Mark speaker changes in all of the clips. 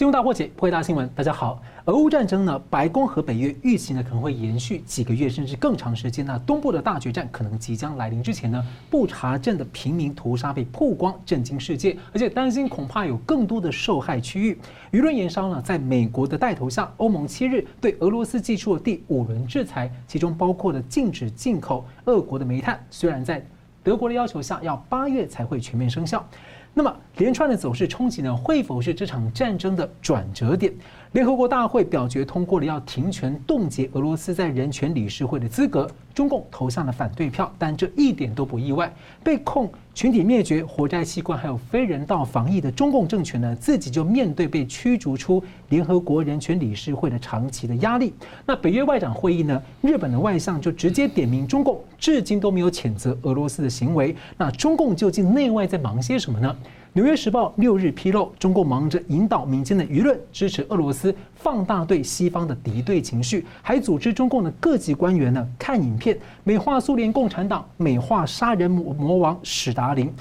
Speaker 1: 新闻大破解，破解大新闻。大家好，俄乌战争呢，白宫和北约预期呢可能会延续几个月，甚至更长时间。那东部的大决战可能即将来临之前呢，布查镇的平民屠杀被曝光，震惊世界，而且担心恐怕有更多的受害区域。舆论延烧呢，在美国的带头下，欧盟七日对俄罗斯寄出了第五轮制裁，其中包括了禁止进口俄国的煤炭，虽然在德国的要求下，要八月才会全面生效。那么连串的走势冲击呢，会否是这场战争的转折点？联合国大会表决通过了要停权冻结俄罗斯在人权理事会的资格，中共投下了反对票，但这一点都不意外。被控群体灭绝、活摘器官还有非人道防疫的中共政权呢，自己就面对被驱逐出联合国人权理事会的长期的压力。那北约外长会议呢，日本的外相就直接点名中共，至今都没有谴责俄罗斯的行为。那中共究竟内外在忙些什么呢？《纽约时报》六日披露，中共忙着引导民间的舆论支持俄罗斯，放大对西方的敌对情绪，还组织中共的各级官员呢看影片，美化苏联共产党，美化杀人魔魔王史达林。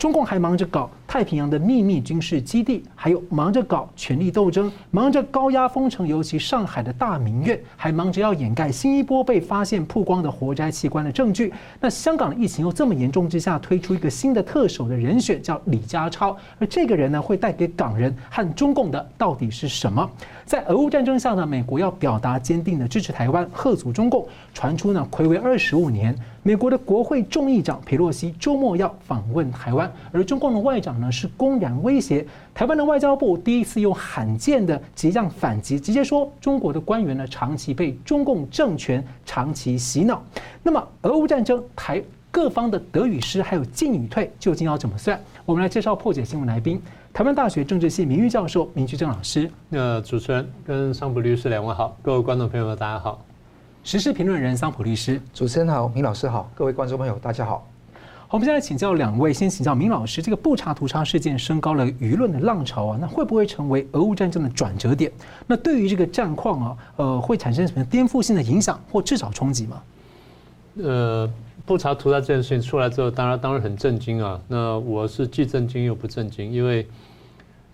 Speaker 1: 中共还忙着搞太平洋的秘密军事基地，还有忙着搞权力斗争，忙着高压封城，尤其上海的大明院，还忙着要掩盖新一波被发现曝光的活摘器官的证据。那香港的疫情又这么严重之下，推出一个新的特首的人选，叫李家超，而这个人呢，会带给港人和中共的到底是什么？在俄乌战争下呢，美国要表达坚定的支持台湾，贺阻中共。传出呢，睽违二十五年，美国的国会众议长佩洛西周末要访问台湾，而中共的外长呢是公然威胁台湾的外交部，第一次用罕见的激将反击，直接说中国的官员呢长期被中共政权长期洗脑。那么，俄乌战争台各方的得与失，还有进与退，究竟要怎么算？我们来介绍破解新闻来宾，台湾大学政治系名誉教授明居正老师。
Speaker 2: 那主持人跟桑普律师两位好，各位观众朋友们大家好。
Speaker 1: 时事评论人桑普律师，
Speaker 3: 主持人好，明老师好，各位观众朋友大家好。
Speaker 1: 我们现在请教两位，先请教明老师，这个布查屠杀事件升高了舆论的浪潮啊，那会不会成为俄乌战争的转折点？那对于这个战况啊，呃，会产生什么颠覆性的影响或至少冲击吗？
Speaker 2: 呃，布查屠杀这件事情出来之后，当然当然很震惊啊。那我是既震惊又不震惊，因为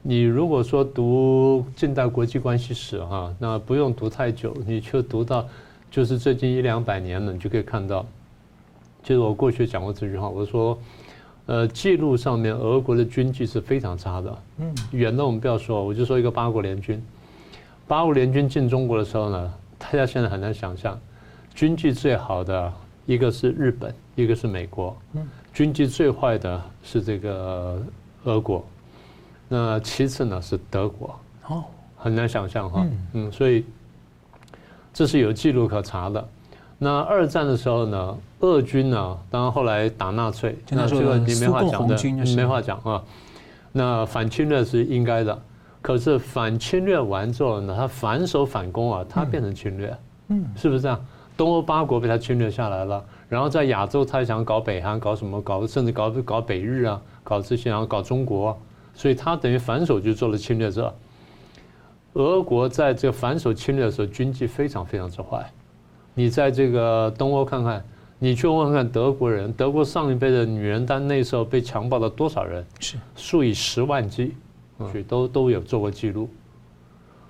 Speaker 2: 你如果说读近代国际关系史哈，那不用读太久，你就读到。就是最近一两百年呢，你就可以看到，就是我过去讲过这句话，我说，呃，记录上面俄国的军纪是非常差的。嗯，远的我们不要说，我就说一个八国联军，八国联军进中国的时候呢，大家现在很难想象，军纪最好的一个是日本，一个是美国，嗯，军纪最坏的是这个俄国，那其次呢是德国。哦，很难想象哈，嗯，所以。这是有记录可查的。那二战的时候呢，俄军呢，当然后来打纳粹，那这个你没话讲的，没话讲啊。那反侵略是应该的，可是反侵略完之后呢，他反手反攻啊，他变成侵略，嗯，是不是这样？东欧八国被他侵略下来了，然后在亚洲他想搞北韩，搞什么？搞甚至搞搞北日啊，搞这些，然后搞中国，所以他等于反手就做了侵略者。俄国在这个反手侵略的时候，军纪非常非常之坏。你在这个东欧看看，你去问问看德国人，德国上一辈的女人但那时候被强暴了多少人？是数以十万计，所以都都有做过记录。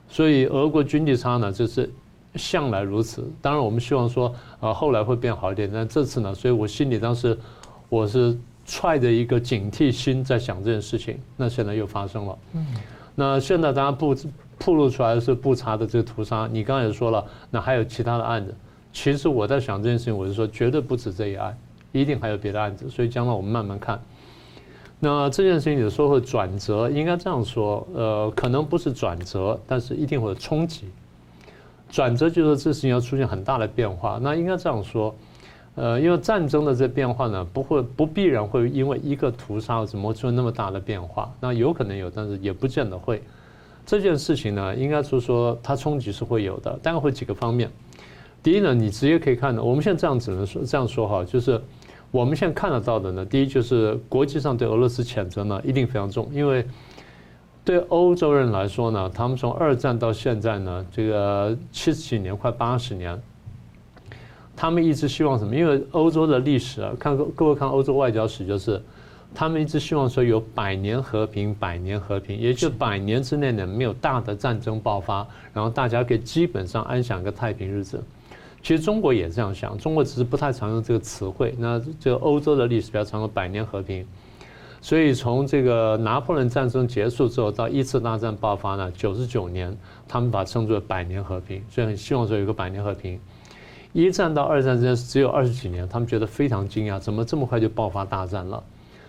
Speaker 2: 所以俄国军纪差呢，就是向来如此。当然，我们希望说呃，后来会变好一点。但这次呢，所以我心里当时我是揣着一个警惕心在想这件事情。那现在又发生了。嗯，那现在大家不。暴露出来的是布查的这个屠杀，你刚才也说了，那还有其他的案子。其实我在想这件事情，我是说绝对不止这一案，一定还有别的案子。所以将来我们慢慢看。那这件事情有时候会转折，应该这样说，呃，可能不是转折，但是一定会有冲击。转折就是这事情要出现很大的变化。那应该这样说，呃，因为战争的这变化呢，不会不必然会因为一个屠杀怎么出现那么大的变化。那有可能有，但是也不见得会。这件事情呢，应该是说它冲击是会有的，但会几个方面。第一呢，你直接可以看到，我们现在这样只能说这样说哈，就是我们现在看得到的呢，第一就是国际上对俄罗斯谴责呢一定非常重，因为对欧洲人来说呢，他们从二战到现在呢，这个七十几年快八十年，他们一直希望什么？因为欧洲的历史啊，看各位看欧洲外交史就是。他们一直希望说有百年和平，百年和平，也就百年之内呢没有大的战争爆发，然后大家可以基本上安享个太平日子。其实中国也这样想，中国只是不太常用这个词汇。那这个欧洲的历史比较常用百年和平，所以从这个拿破仑战争结束之后到一次大战爆发呢，九十九年，他们把它称作百年和平，所以很希望说有个百年和平。一战到二战之间只有二十几年，他们觉得非常惊讶，怎么这么快就爆发大战了？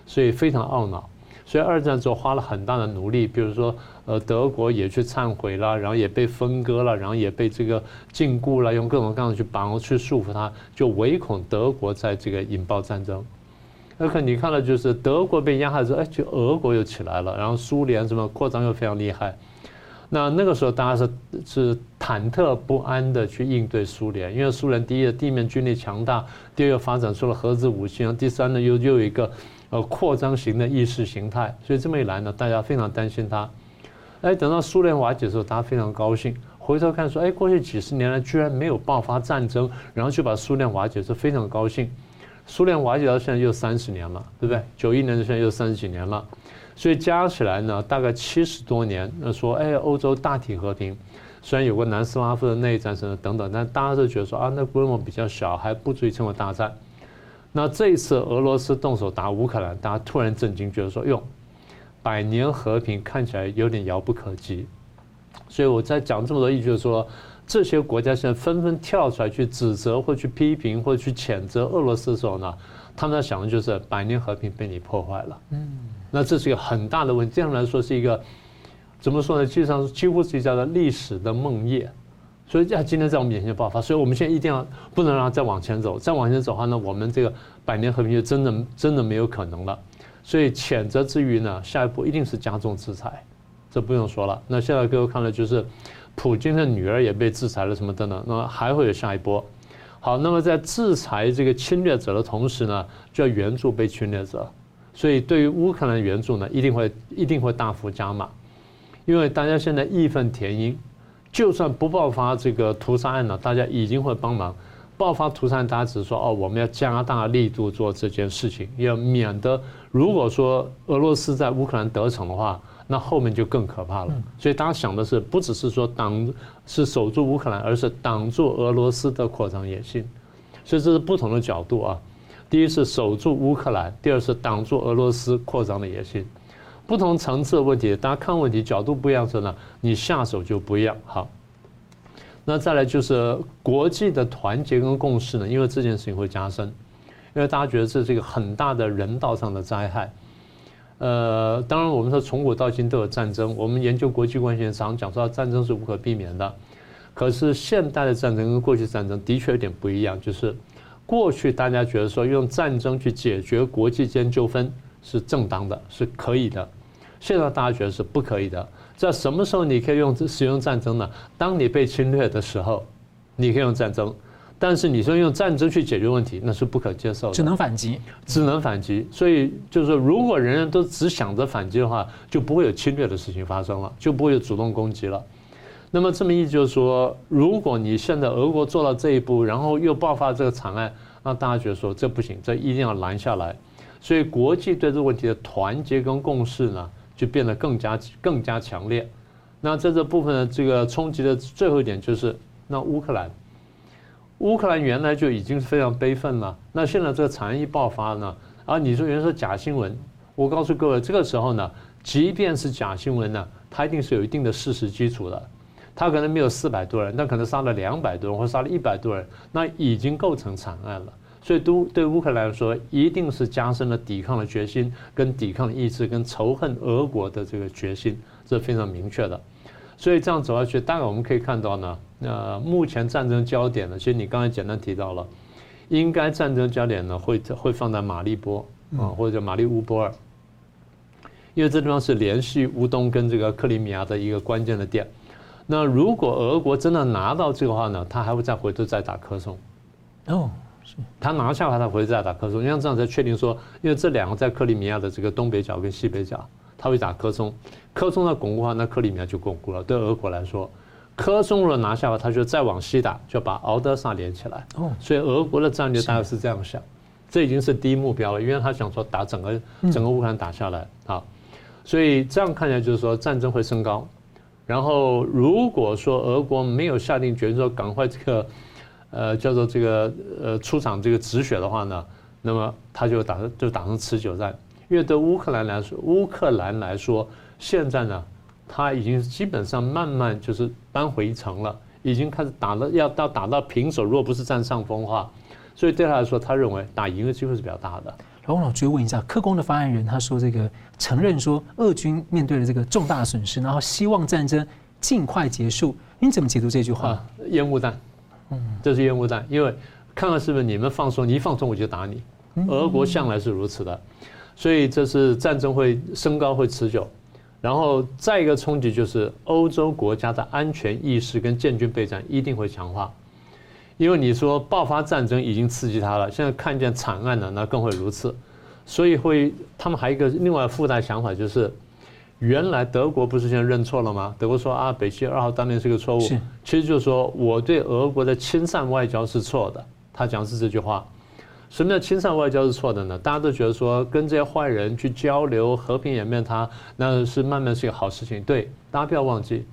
Speaker 2: 所以非常懊恼。所以二战之后花了很大的努力，比如说，呃，德国也去忏悔了，然后也被分割了，然后也被这个禁锢了，用各种各样的去绑去束缚他，就唯恐德国在这个引爆战争。那可你看到就是德国被压下之后，哎，就俄国又起来了，然后苏联什么扩张又非常厉害。那那个时候大家是是忐忑不安的去应对苏联，因为苏联第一地面军力强大，第二发展出了核子武器，然后第三呢又又有一个。呃，扩张型的意识形态，所以这么一来呢，大家非常担心他。哎，等到苏联瓦解的时候，大家非常高兴。回头看说，哎，过去几十年来居然没有爆发战争，然后就把苏联瓦解，是非常高兴。苏联瓦解到现在又三十年了，对不对？九一年到现在又三十几年了，所以加起来呢，大概七十多年。那说，哎，欧洲大体和平，虽然有过南斯拉夫的内战什么等等，但大家都觉得说啊，那规模比较小，还不足以称为大战。那这一次俄罗斯动手打乌克兰，大家突然震惊，觉得说哟，百年和平看起来有点遥不可及。所以我在讲这么多意思，就是说这些国家现在纷纷跳出来去指责或去批评或去谴责俄罗斯的时候呢，他们在想的就是百年和平被你破坏了。嗯，那这是一个很大的问题，这样来说是一个怎么说呢？实际上几乎是一家的历史的梦魇。所以，在今天在我们眼前爆发，所以我们现在一定要不能让它再往前走，再往前走的话呢，我们这个百年和平就真的真的没有可能了。所以谴责之余呢，下一步一定是加重制裁，这不用说了。那现在各位看了，就是普京的女儿也被制裁了，什么等等，那么还会有下一波。好，那么在制裁这个侵略者的同时呢，就要援助被侵略者。所以对于乌克兰援助呢，一定会一定会大幅加码，因为大家现在义愤填膺。就算不爆发这个屠杀案了，大家已经会帮忙。爆发屠杀案，大家只是说哦，我们要加大力度做这件事情，要免得如果说俄罗斯在乌克兰得逞的话，那后面就更可怕了。所以大家想的是，不只是说挡是守住乌克兰，而是挡住俄罗斯的扩张野心。所以这是不同的角度啊。第一是守住乌克兰，第二是挡住俄罗斯扩张的野心。不同层次的问题，大家看问题角度不一样的时候呢，你下手就不一样。好，那再来就是国际的团结跟共识呢，因为这件事情会加深，因为大家觉得这是一个很大的人道上的灾害。呃，当然我们说从古到今都有战争，我们研究国际关系常讲说战争是无可避免的。可是现代的战争跟过去战争的确有点不一样，就是过去大家觉得说用战争去解决国际间纠纷是正当的，是可以的。现在大家觉得是不可以的，在什么时候你可以用使用战争呢？当你被侵略的时候，你可以用战争，但是你说用战争去解决问题，那是不可接受的。
Speaker 1: 只能反击，
Speaker 2: 只能反击。所以就是说，如果人人都只想着反击的话，就不会有侵略的事情发生了，就不会有主动攻击了。那么这么意思就是说，如果你现在俄国做到这一步，然后又爆发这个惨案，那大家觉得说这不行，这一定要拦下来。所以国际对这个问题的团结跟共识呢，就变得更加更加强烈。那在这部分的这个冲击的最后一点就是，那乌克兰，乌克兰原来就已经非常悲愤了。那现在这个惨案一爆发呢，啊，你说原来说假新闻，我告诉各位，这个时候呢，即便是假新闻呢，它一定是有一定的事实基础的。它可能没有四百多人，但可能杀了两百多人或杀了一百多人，那已经构成惨案了。所以，都对乌克兰来说，一定是加深了抵抗的决心、跟抵抗的意志、跟仇恨俄国的这个决心，这是非常明确的。所以这样走下去，大概我们可以看到呢，呃，目前战争焦点呢，其实你刚才简单提到了，应该战争焦点呢会会放在马利波啊，或者叫马利乌波尔，因为这地方是联系乌东跟这个克里米亚的一个关键的点。那如果俄国真的拿到这个话呢，他还会再回头再打科松。哦。他拿下来，他回再打科松，因为这样才确定说，因为这两个在克里米亚的这个东北角跟西北角，他会打科松，科松的巩固的话，那克里米亚就巩固了。对俄国来说，科松如果拿下来，他就再往西打，就把敖德萨连起来。哦，所以俄国的战略大概是这样想。这已经是第一目标了，因为他想说打整个整个乌克兰打下来啊，所以这样看起来就是说战争会升高。然后如果说俄国没有下定决心说赶快这个呃叫做这个呃出场这个止血的话呢，那么他就打就打成持久战。因为对乌克兰来说，乌克兰来说现在呢，他已经基本上慢慢就是扳回一城了，已经开始打了要到打到平手，如果不是占上风的话。所以对他来说，他认为打赢的机会是比较大的。
Speaker 1: 然后我老追问一下，克工的发言人他说，这个承认说，俄军面对了这个重大损失，然后希望战争尽快结束。你怎么解读这句话？啊，
Speaker 2: 烟雾弹，嗯，这是烟雾弹，因为看看是不是你们放松，你一放松我就打你。俄国向来是如此的，所以这是战争会升高会持久。然后再一个冲击就是欧洲国家的安全意识跟建军备战一定会强化。因为你说爆发战争已经刺激他了，现在看见惨案了，那更会如此，所以会他们还有一个另外附带想法，就是原来德国不是现在认错了吗？德国说啊，北溪二号当年是个错误，其实就是说我对俄国的亲善外交是错的。他讲的是这句话，什么叫亲善外交是错的呢？大家都觉得说跟这些坏人去交流，和平演变他，那是慢慢是一个好事情。对，大家不要忘记。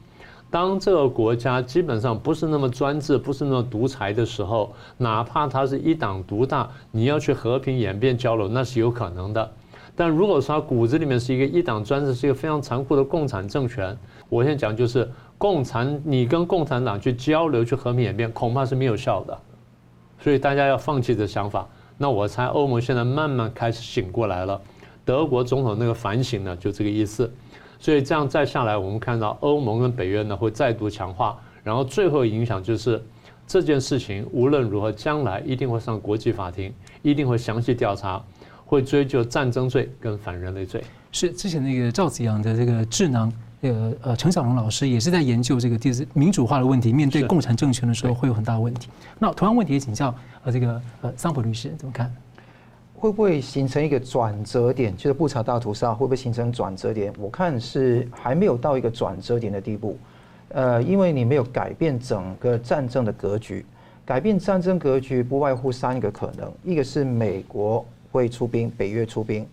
Speaker 2: 当这个国家基本上不是那么专制，不是那么独裁的时候，哪怕他是一党独大，你要去和平演变交流，那是有可能的。但如果说他骨子里面是一个一党专制，是一个非常残酷的共产政权，我现在讲就是共产，你跟共产党去交流去和平演变，恐怕是没有效的。所以大家要放弃这想法。那我猜欧盟现在慢慢开始醒过来了，德国总统那个反省呢，就这个意思。所以这样再下来，我们看到欧盟跟北约呢会再度强化，然后最后影响就是这件事情无论如何，将来一定会上国际法庭，一定会详细调查，会追究战争罪跟反人类罪。
Speaker 1: 是之前那个赵子阳的这个智囊，呃呃陈小龙老师也是在研究这个第四民主化的问题，面对共产政权的时候会有很大的问题。那同样问题也请教呃这个呃桑普律师怎么看？
Speaker 3: 会不会形成一个转折点？就是布查大屠杀会不会形成转折点？我看是还没有到一个转折点的地步。呃，因为你没有改变整个战争的格局，改变战争格局不外乎三个可能：一个是美国会出兵，北约出兵；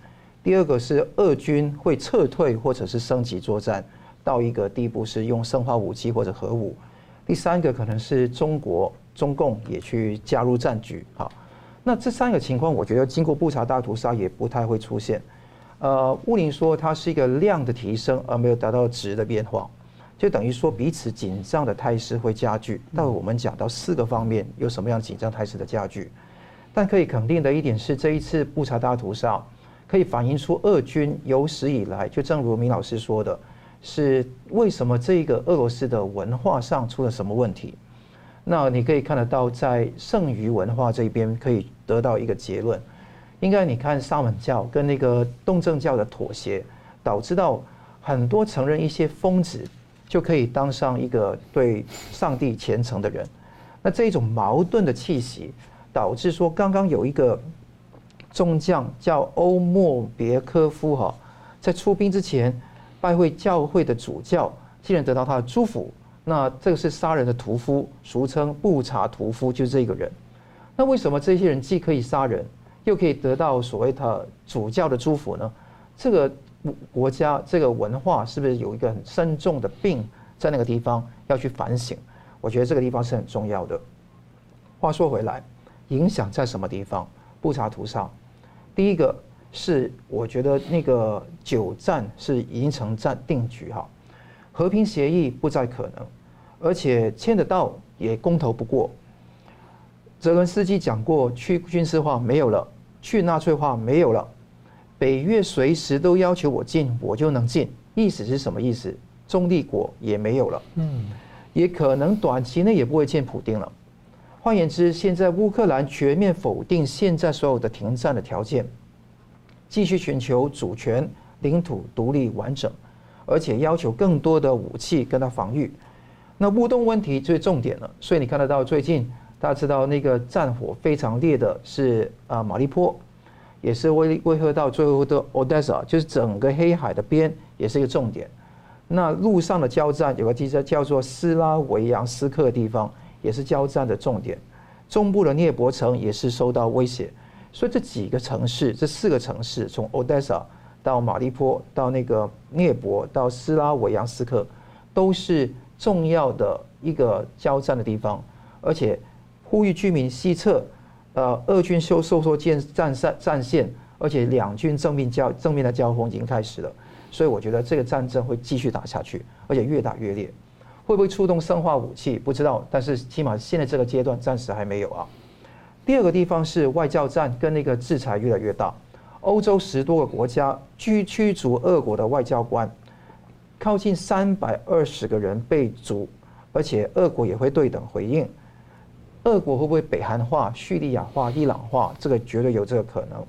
Speaker 3: 第二个是俄军会撤退或者是升级作战到一个地步，是用生化武器或者核武；第三个可能是中国中共也去加入战局。好。那这三个情况，我觉得经过布查大屠杀也不太会出现。呃，乌林说它是一个量的提升，而没有达到值的变化，就等于说彼此紧张的态势会加剧。那我们讲到四个方面有什么样紧张态势的加剧，但可以肯定的一点是，这一次布查大屠杀可以反映出俄军有史以来，就正如明老师说的，是为什么这个俄罗斯的文化上出了什么问题。那你可以看得到，在剩余文化这边可以得到一个结论，应该你看萨满教跟那个东正教的妥协，导致到很多承认一些疯子就可以当上一个对上帝虔诚的人。那这种矛盾的气息，导致说刚刚有一个中将叫欧莫别科夫哈，在出兵之前拜会教会的主教，竟然得到他的祝福。那这个是杀人的屠夫，俗称布查屠夫，就是这个人。那为什么这些人既可以杀人，又可以得到所谓的主教的祝福呢？这个国家这个文化是不是有一个很深重的病在那个地方要去反省？我觉得这个地方是很重要的。话说回来，影响在什么地方？布查图上，第一个是我觉得那个九战是已经成战定局哈。和平协议不再可能，而且签得到也公投不过。泽伦斯基讲过，去军事化没有了，去纳粹化没有了，北约随时都要求我进，我就能进。意思是什么意思？中立国也没有了，嗯，也可能短期内也不会见普丁了。换言之，现在乌克兰全面否定现在所有的停战的条件，继续寻求主权、领土独立完整。而且要求更多的武器跟他防御，那乌东问题最重点了。所以你看得到最近大家知道那个战火非常烈的是啊马利坡，也是威威吓到最后的 Odessa，就是整个黑海的边也是一个重点。那陆上的交战有个地方叫做斯拉维扬斯克的地方，也是交战的重点。中部的涅伯城也是受到威胁，所以这几个城市，这四个城市，从 Odessa 到马利坡，到那个涅伯，到斯拉维扬斯克，都是重要的一个交战的地方，而且呼吁居民西撤。呃，俄军收收缩建战线战线，而且两军正面交正面的交锋已经开始了，所以我觉得这个战争会继续打下去，而且越打越烈。会不会出动生化武器？不知道，但是起码现在这个阶段暂时还没有啊。第二个地方是外交战跟那个制裁越来越大，欧洲十多个国家驱驱逐俄国的外交官，靠近三百二十个人被逐，而且俄国也会对等回应。俄国会不会北韩化、叙利亚化、伊朗化？这个绝对有这个可能。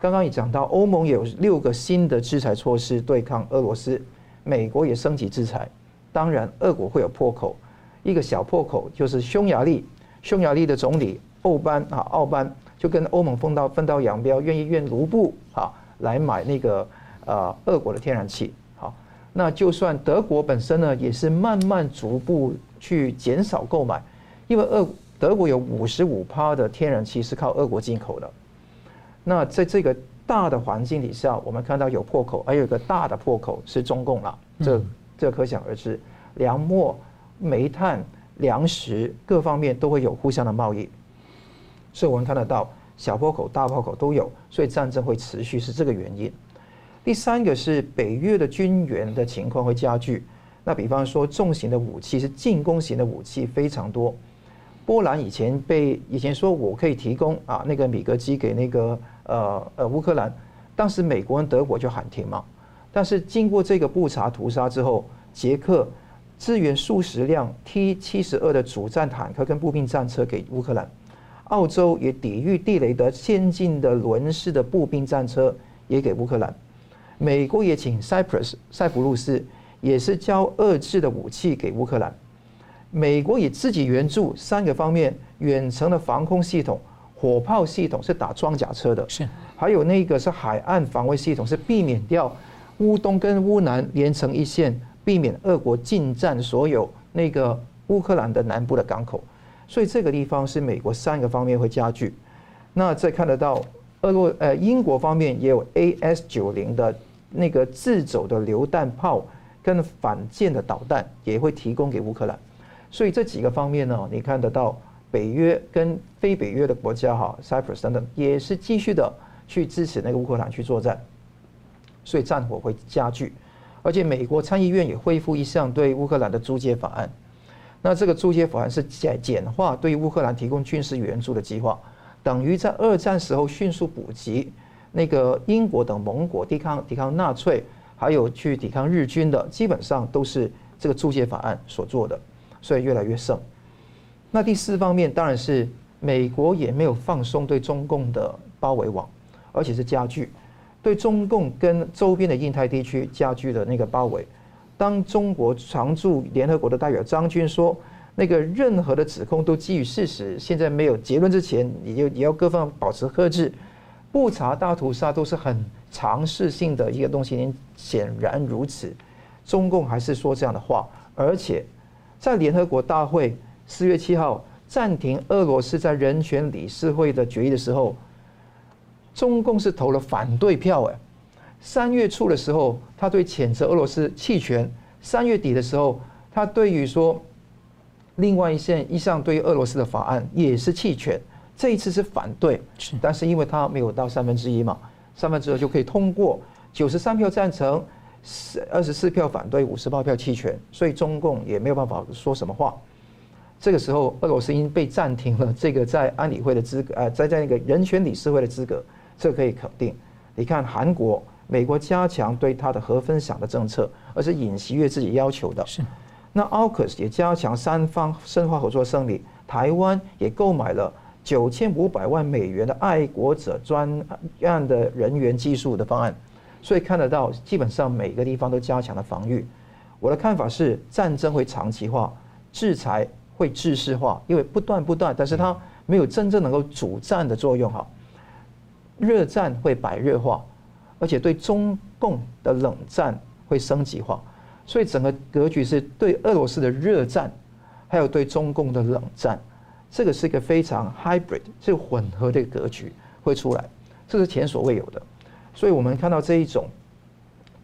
Speaker 3: 刚刚也讲到，欧盟有六个新的制裁措施对抗俄罗斯，美国也升级制裁。当然，俄国会有破口，一个小破口就是匈牙利。匈牙利的总理欧班啊，奥班就跟欧盟分道分道扬镳，愿意用卢布啊来买那个呃俄国的天然气。好，那就算德国本身呢，也是慢慢逐步去减少购买，因为俄。德国有五十五趴的天然气是靠俄国进口的。那在这个大的环境底下，我们看到有破口，还有一个大的破口是中共了。这这可想而知，粮墨、煤炭、粮食各方面都会有互相的贸易。所以我们看得到小破口、大破口都有，所以战争会持续是这个原因。第三个是北约的军援的情况会加剧。那比方说重型的武器是进攻型的武器非常多。波兰以前被以前说我可以提供啊那个米格机给那个呃呃乌克兰，当时美国人德国就喊停嘛。但是经过这个布查屠杀之后，捷克支援数十辆 T 七十二的主战坦克跟步兵战车给乌克兰，澳洲也抵御地雷的先进的轮式的步兵战车也给乌克兰，美国也请 Cyprus 塞浦路斯也是交遏制的武器给乌克兰。美国也自己援助三个方面：远程的防空系统、火炮系统是打装甲车的，是；还有那个是海岸防卫系统，是避免掉乌东跟乌南连成一线，避免俄国进占所有那个乌克兰的南部的港口。所以这个地方是美国三个方面会加剧。那再看得到，俄罗呃英国方面也有 AS 九零的那个自走的榴弹炮跟反舰的导弹也会提供给乌克兰。所以这几个方面呢，你看得到北约跟非北约的国家哈，Cyprus 等等，也是继续的去支持那个乌克兰去作战，所以战火会加剧。而且美国参议院也恢复一项对乌克兰的租借法案，那这个租借法案是简简化对乌克兰提供军事援助的计划，等于在二战时候迅速补给那个英国等盟国抵抗抵抗纳粹，还有去抵抗日军的，基本上都是这个租借法案所做的。所以越来越盛。那第四方面当然是美国也没有放松对中共的包围网，而且是加剧对中共跟周边的印太地区加剧的那个包围。当中国常驻联合国的代表张军说，那个任何的指控都基于事实，现在没有结论之前，你就你要各方保持克制。布查大屠杀都是很尝试性的一个东西，显然如此。中共还是说这样的话，而且。在联合国大会四月七号暂停俄罗斯在人权理事会的决议的时候，中共是投了反对票哎。三月初的时候，他对谴责俄罗斯弃权；三月底的时候，他对于说另外一项一项对于俄罗斯的法案也是弃权。这一次是反对，但是因为他没有到三分之一嘛，三分之二就可以通过，九十三票赞成。二十四票反对，五十八票弃权，所以中共也没有办法说什么话。这个时候，俄罗斯已经被暂停了这个在安理会的资格，呃，在在那个人权理事会的资格，这可以肯定。你看，韩国、美国加强对它的核分享的政策，而是尹锡悦自己要求的。是。那 AUKUS 也加强三方深化合作胜利，台湾也购买了九千五百万美元的爱国者专案的人员技术的方案。所以看得到，基本上每个地方都加强了防御。我的看法是，战争会长期化，制裁会制式化，因为不断不断，但是它没有真正能够主战的作用哈。热战会白热化，而且对中共的冷战会升级化。所以整个格局是对俄罗斯的热战，还有对中共的冷战，这个是一个非常 hybrid，是混合的格局。会出来，这是前所未有的。所以我们看到这一种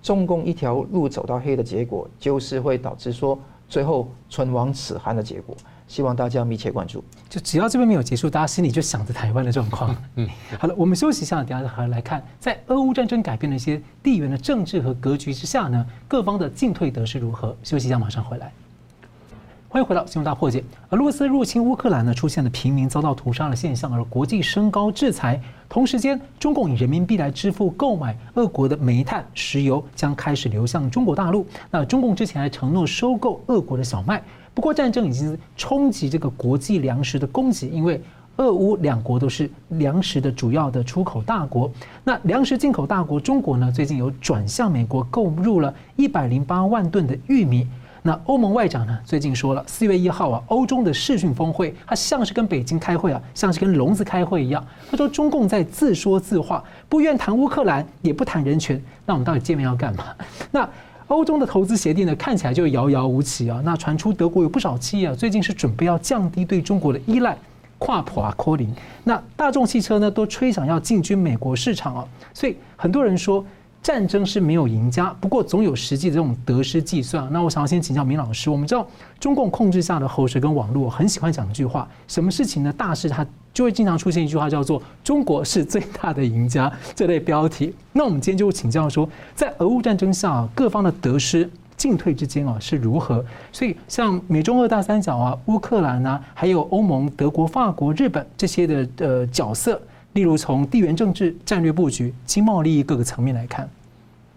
Speaker 3: 中共一条路走到黑的结果，就是会导致说最后唇亡齿寒的结果。希望大家密切关注。
Speaker 1: 就只要这边没有结束，大家心里就想着台湾的状况。嗯，好了，我们休息一下，等下还来看，在俄乌战争改变了一些地缘的政治和格局之下呢，各方的进退得失如何？休息一下，马上回来。欢迎回到新闻大破解。俄罗斯入侵乌克兰呢，出现了平民遭到屠杀的现象，而国际升高制裁。同时间，中共以人民币来支付购买俄国的煤炭、石油，将开始流向中国大陆。那中共之前还承诺收购俄国的小麦。不过，战争已经冲击这个国际粮食的供给，因为俄乌两国都是粮食的主要的出口大国。那粮食进口大国中国呢，最近有转向美国购入了一百零八万吨的玉米。那欧盟外长呢，最近说了，四月一号啊，欧中的视讯峰会，他像是跟北京开会啊，像是跟聋子开会一样。他说中共在自说自话，不愿谈乌克兰，也不谈人权。那我们到底见面要干嘛？那欧洲的投资协定呢，看起来就遥遥无期啊。那传出德国有不少企业啊，最近是准备要降低对中国的依赖，跨普啊，科林。那大众汽车呢，都吹响要进军美国市场啊。所以很多人说。战争是没有赢家，不过总有实际的这种得失计算。那我想要先请教明老师，我们知道中共控制下的喉舌跟网络很喜欢讲一句话，什么事情呢？大事它就会经常出现一句话，叫做“中国是最大的赢家”这类标题。那我们今天就请教说，在俄乌战争下，各方的得失进退之间啊是如何？所以像美中俄大三角啊，乌克兰啊，还有欧盟、德国、法国、日本这些的呃角色。例如，从地缘政治、战略布局、经贸利益各个层面来看，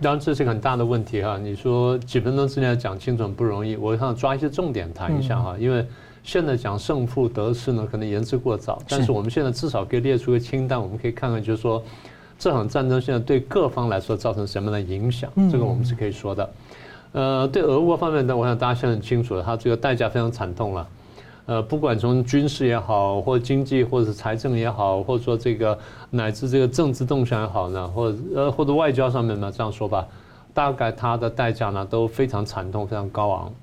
Speaker 2: 当然这是个很大的问题哈。你说几分钟之内讲清楚很不容易，我想抓一些重点谈一下哈。因为现在讲胜负得失呢，可能言之过早。但是我们现在至少可以列出个清单，我们可以看看，就是说这场战争现在对各方来说造成什么样的影响，这个我们是可以说的。呃，对俄国方面呢，我想大家现在很清楚了，它这个代价非常惨痛了。呃，不管从军事也好，或经济，或者是财政也好，或者说这个乃至这个政治动向也好呢，或者呃或者外交上面呢，这样说吧，大概它的代价呢都非常惨痛，非常高昂。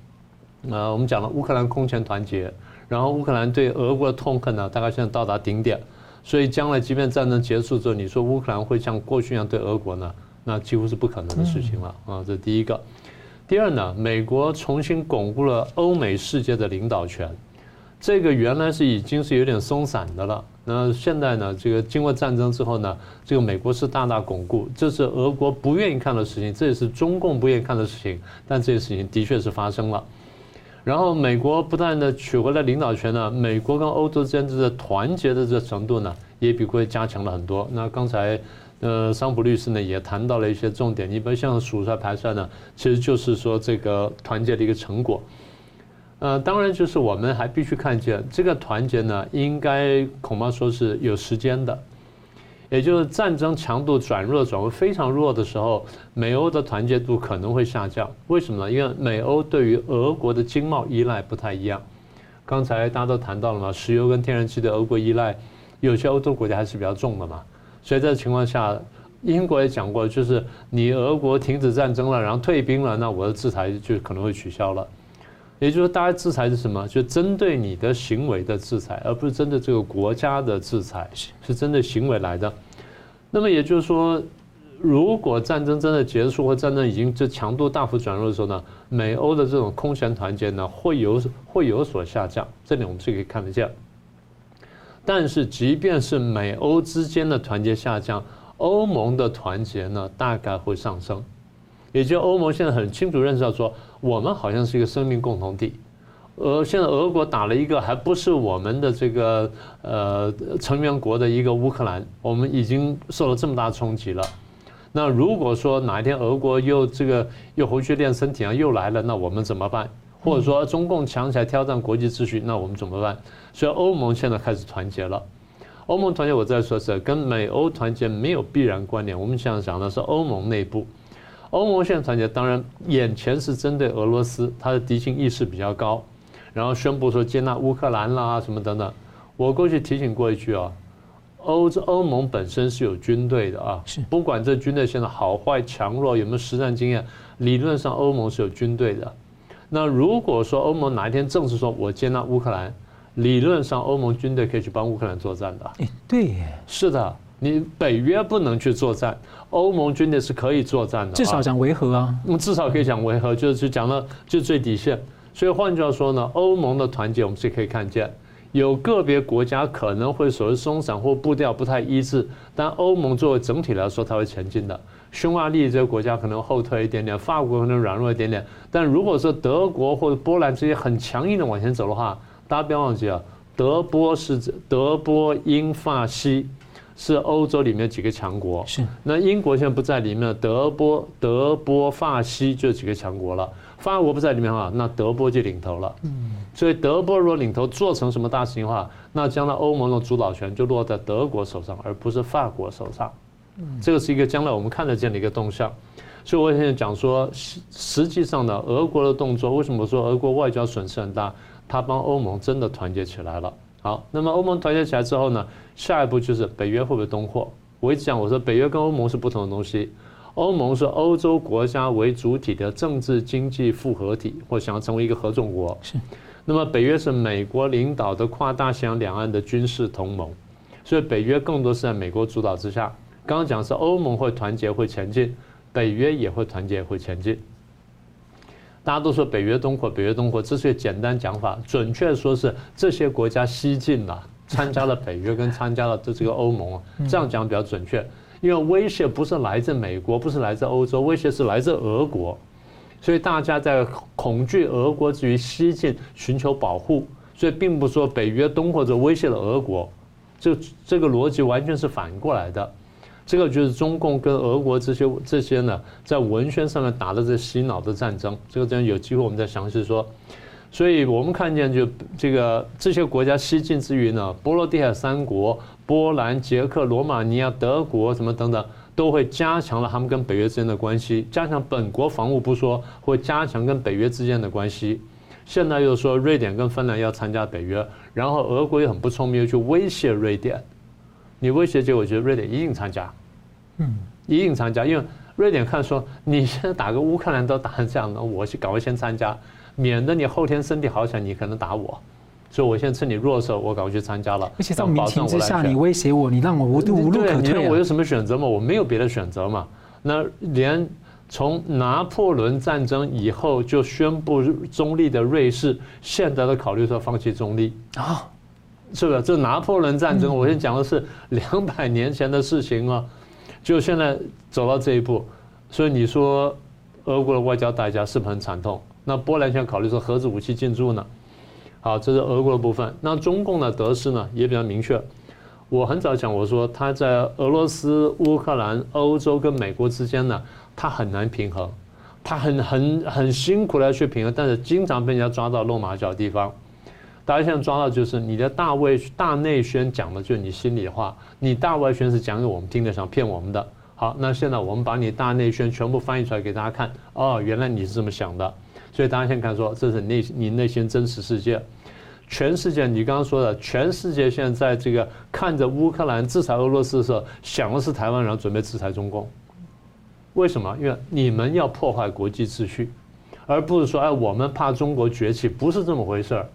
Speaker 2: 呃，我们讲了乌克兰空前团结，然后乌克兰对俄国的痛恨呢，大概现在到达顶点，所以将来即便战争结束之后，你说乌克兰会像过去一样对俄国呢，那几乎是不可能的事情了啊。这是第一个。第二呢，美国重新巩固了欧美世界的领导权。这个原来是已经是有点松散的了，那现在呢，这个经过战争之后呢，这个美国是大大巩固，这是俄国不愿意看的事情，这也是中共不愿意看的事情，但这些事情的确是发生了。然后美国不断的取回了领导权呢，美国跟欧洲之间的团结的这程度呢，也比过去加强了很多。那刚才呃桑普律师呢也谈到了一些重点，你比如像数出来排出来呢，其实就是说这个团结的一个成果。呃，当然就是我们还必须看见这个团结呢，应该恐怕说是有时间的，也就是战争强度转弱转为非常弱的时候，美欧的团结度可能会下降。为什么呢？因为美欧对于俄国的经贸依赖不太一样。刚才大家都谈到了嘛，石油跟天然气的俄国依赖，有些欧洲国家还是比较重的嘛。所以在这情况下，英国也讲过，就是你俄国停止战争了，然后退兵了，那我的制裁就可能会取消了。也就是说，大家制裁是什么？就针对你的行为的制裁，而不是针对这个国家的制裁，是针对行为来的。那么也就是说，如果战争真的结束，或战争已经这强度大幅转弱的时候呢，美欧的这种空前团结呢，会有会有所下降。这里我们是可以看得见。但是，即便是美欧之间的团结下降，欧盟的团结呢，大概会上升。也就欧盟现在很清楚认识到说，我们好像是一个生命共同体，而现在俄国打了一个还不是我们的这个呃成员国的一个乌克兰，我们已经受了这么大冲击了。那如果说哪一天俄国又这个又回去练身体啊又来了，那我们怎么办？或者说中共强起来挑战国际秩序，那我们怎么办？所以欧盟现在开始团结了。欧盟团结，我再说是跟美欧团结没有必然关联。我们想讲的是欧盟内部。欧盟现在团结，当然眼前是针对俄罗斯，它的敌情意识比较高，然后宣布说接纳乌克兰啦什么等等。我过去提醒过一句啊，欧洲欧盟本身是有军队的啊，不管这军队现在好坏强弱有没有实战经验，理论上欧盟是有军队的。那如果说欧盟哪一天正式说我接纳乌克兰，理论上欧盟军队可以去帮乌克兰作战的。
Speaker 1: 哎，对耶，
Speaker 2: 是的。你北约不能去作战，欧盟军队是可以作战的，
Speaker 1: 至少讲维和啊，
Speaker 2: 那么至少可以讲维和，就是讲了就最底线。所以换句话说呢，欧盟的团结我们是可以看见，有个别国家可能会所谓松散或步调不太一致，但欧盟作为整体来说，它会前进的。匈牙利这个国家可能后退一点点，法国可能软弱一点点，但如果说德国或者波兰这些很强硬的往前走的话，大家不要忘记啊，德波是德波英法西是欧洲里面几个强国，
Speaker 1: 是。
Speaker 2: 那英国现在不在里面，德波德波法西就几个强国了，法国不在里面的话，那德波就领头了，嗯，所以德波如果领头做成什么大事情的话，那将来欧盟的主导权就落在德国手上，而不是法国手上。嗯。这个是一个将来我们看得见的一个动向，所以我现在讲说，实实际上呢，俄国的动作为什么说俄国外交损失很大？他帮欧盟真的团结起来了。好，那么欧盟团结起来之后呢，下一步就是北约会不会东扩？我一直讲，我说北约跟欧盟是不同的东西。欧盟是欧洲国家为主体的政治经济复合体，或想要成为一个合众国。
Speaker 1: 是。
Speaker 2: 那么北约是美国领导的跨大西洋两岸的军事同盟，所以北约更多是在美国主导之下。刚刚讲是欧盟会团结会前进，北约也会团结会前进。大家都说北约东扩，北约东扩，这是个简单讲法，准确说是这些国家西进了，参加了北约跟参加了这这个欧盟，这样讲比较准确。因为威胁不是来自美国，不是来自欧洲，威胁是来自俄国，所以大家在恐惧俄国至于西进寻求保护，所以并不说北约东扩就威胁了俄国，这这个逻辑完全是反过来的。这个就是中共跟俄国这些这些呢，在文宣上面打的这洗脑的战争。这个真有机会我们再详细说。所以我们看见就这个这些国家西进之余呢，波罗的海三国、波兰、捷克、罗马尼亚、德国什么等等，都会加强了他们跟北约之间的关系，加强本国防务不说，会加强跟北约之间的关系。现在又说瑞典跟芬兰要参加北约，然后俄国也很不聪明，又去威胁瑞典。你威胁，结果我觉得瑞典一定参加，嗯，一定参加，因为瑞典看说你现在打个乌克兰都打成这样，那我去赶快先参加，免得你后天身体好起来你可能打我，所以我现在趁你弱的时候我赶快去参加了。
Speaker 1: 而且在明情之下你威胁我，你让我无无路可退。
Speaker 2: 我有什么选择吗？我没有别的选择嘛。那连从拿破仑战争以后就宣布中立的瑞士，现在都考虑说放弃中立啊。是不是？这拿破仑战争，我先讲的是 两百年前的事情啊，就现在走到这一步，所以你说俄国的外交代价是不是很惨痛？那波兰现在考虑说核子武器进驻呢？好，这是俄国的部分。那中共的得失呢也比较明确。我很早讲，我说他在俄罗斯、乌克兰、欧洲跟美国之间呢，他很难平衡，他很很很辛苦的去平衡，但是经常被人家抓到露马脚的地方。大家现在抓到就是你的大外大内宣讲的就是你心里话，你大外宣是讲给我们听的，想骗我们的。好，那现在我们把你大内宣全部翻译出来给大家看。哦，原来你是这么想的。所以大家先看说，这是内你内心真实世界。全世界，你刚刚说的，全世界现在这个看着乌克兰制裁俄罗斯的时候，想的是台湾人准备制裁中共。为什么？因为你们要破坏国际秩序，而不是说哎我们怕中国崛起，不是这么回事儿。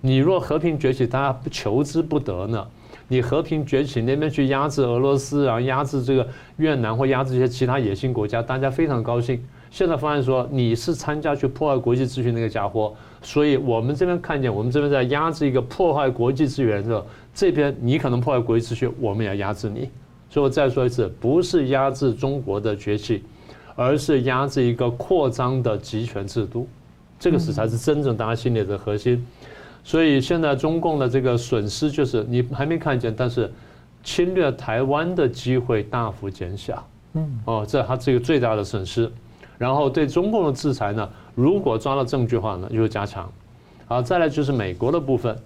Speaker 2: 你若和平崛起，大家求之不得呢。你和平崛起那边去压制俄罗斯，然后压制这个越南或压制一些其他野心国家，大家非常高兴。现在发现说你是参加去破坏国际秩序那个家伙，所以我们这边看见我们这边在压制一个破坏国际秩序的，这边你可能破坏国际秩序，我们也要压制你。所以我再说一次，不是压制中国的崛起，而是压制一个扩张的集权制度。这个是才是真正大家心里的核心。所以现在中共的这个损失就是你还没看见，但是侵略台湾的机会大幅减小。嗯，哦，这他这个最大的损失。然后对中共的制裁呢，如果抓到证据的话呢，又加强。好，再来就是美国的部分。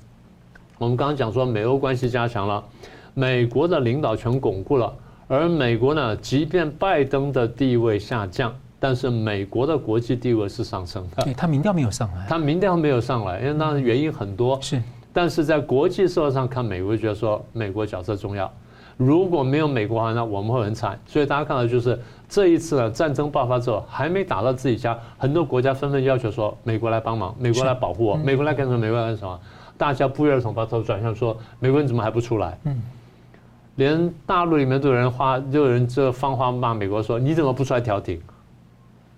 Speaker 2: 我们刚刚讲说美欧关系加强了，美国的领导权巩固了，而美国呢，即便拜登的地位下降。但是美国的国际地位是上升的，
Speaker 1: 对，他民调没有上来，
Speaker 2: 他民调没有上来，因为那原因很多。
Speaker 1: 是，
Speaker 2: 但是在国际社会上看，美国觉得说美国角色重要。如果没有美国的话，那我们会很惨。所以大家看到就是这一次呢，战争爆发之后，还没打到自己家，很多国家纷纷要求说美国来帮忙，美国来保护我，美国来干什么？美国来干什么？大家不约而同把头转向说，美国人怎么还不出来？嗯。连大陆里面都有人花，就有人这放话骂美国说：“你怎么不出来调停？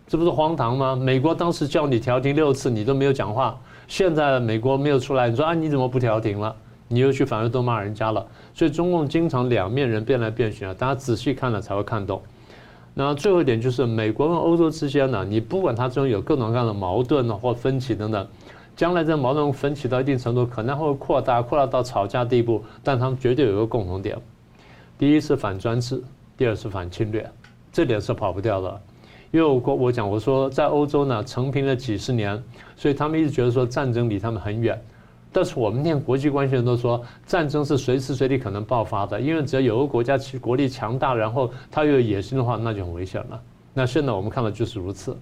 Speaker 2: 这不是荒唐吗？美国当时叫你调停六次，你都没有讲话。现在美国没有出来，你说啊，你怎么不调停了？你又去反而都骂人家了。所以中共经常两面人变来变去啊，大家仔细看了才会看懂。那最后一点就是美国跟欧洲之间呢，你不管它中有各种各样的矛盾呢或分歧等等。”将来这矛盾分歧到一定程度，可能会扩大，扩大到吵架地步，但他们绝对有一个共同点：第一是反专制，第二是反侵略，这点是跑不掉的。因为我我讲我说在欧洲呢，承平了几十年，所以他们一直觉得说战争离他们很远。但是我们念国际关系人都说，战争是随时随地可能爆发的，因为只要有个国家其国力强大，然后他又有野心的话，那就很危险了。那现在我们看到就是如此。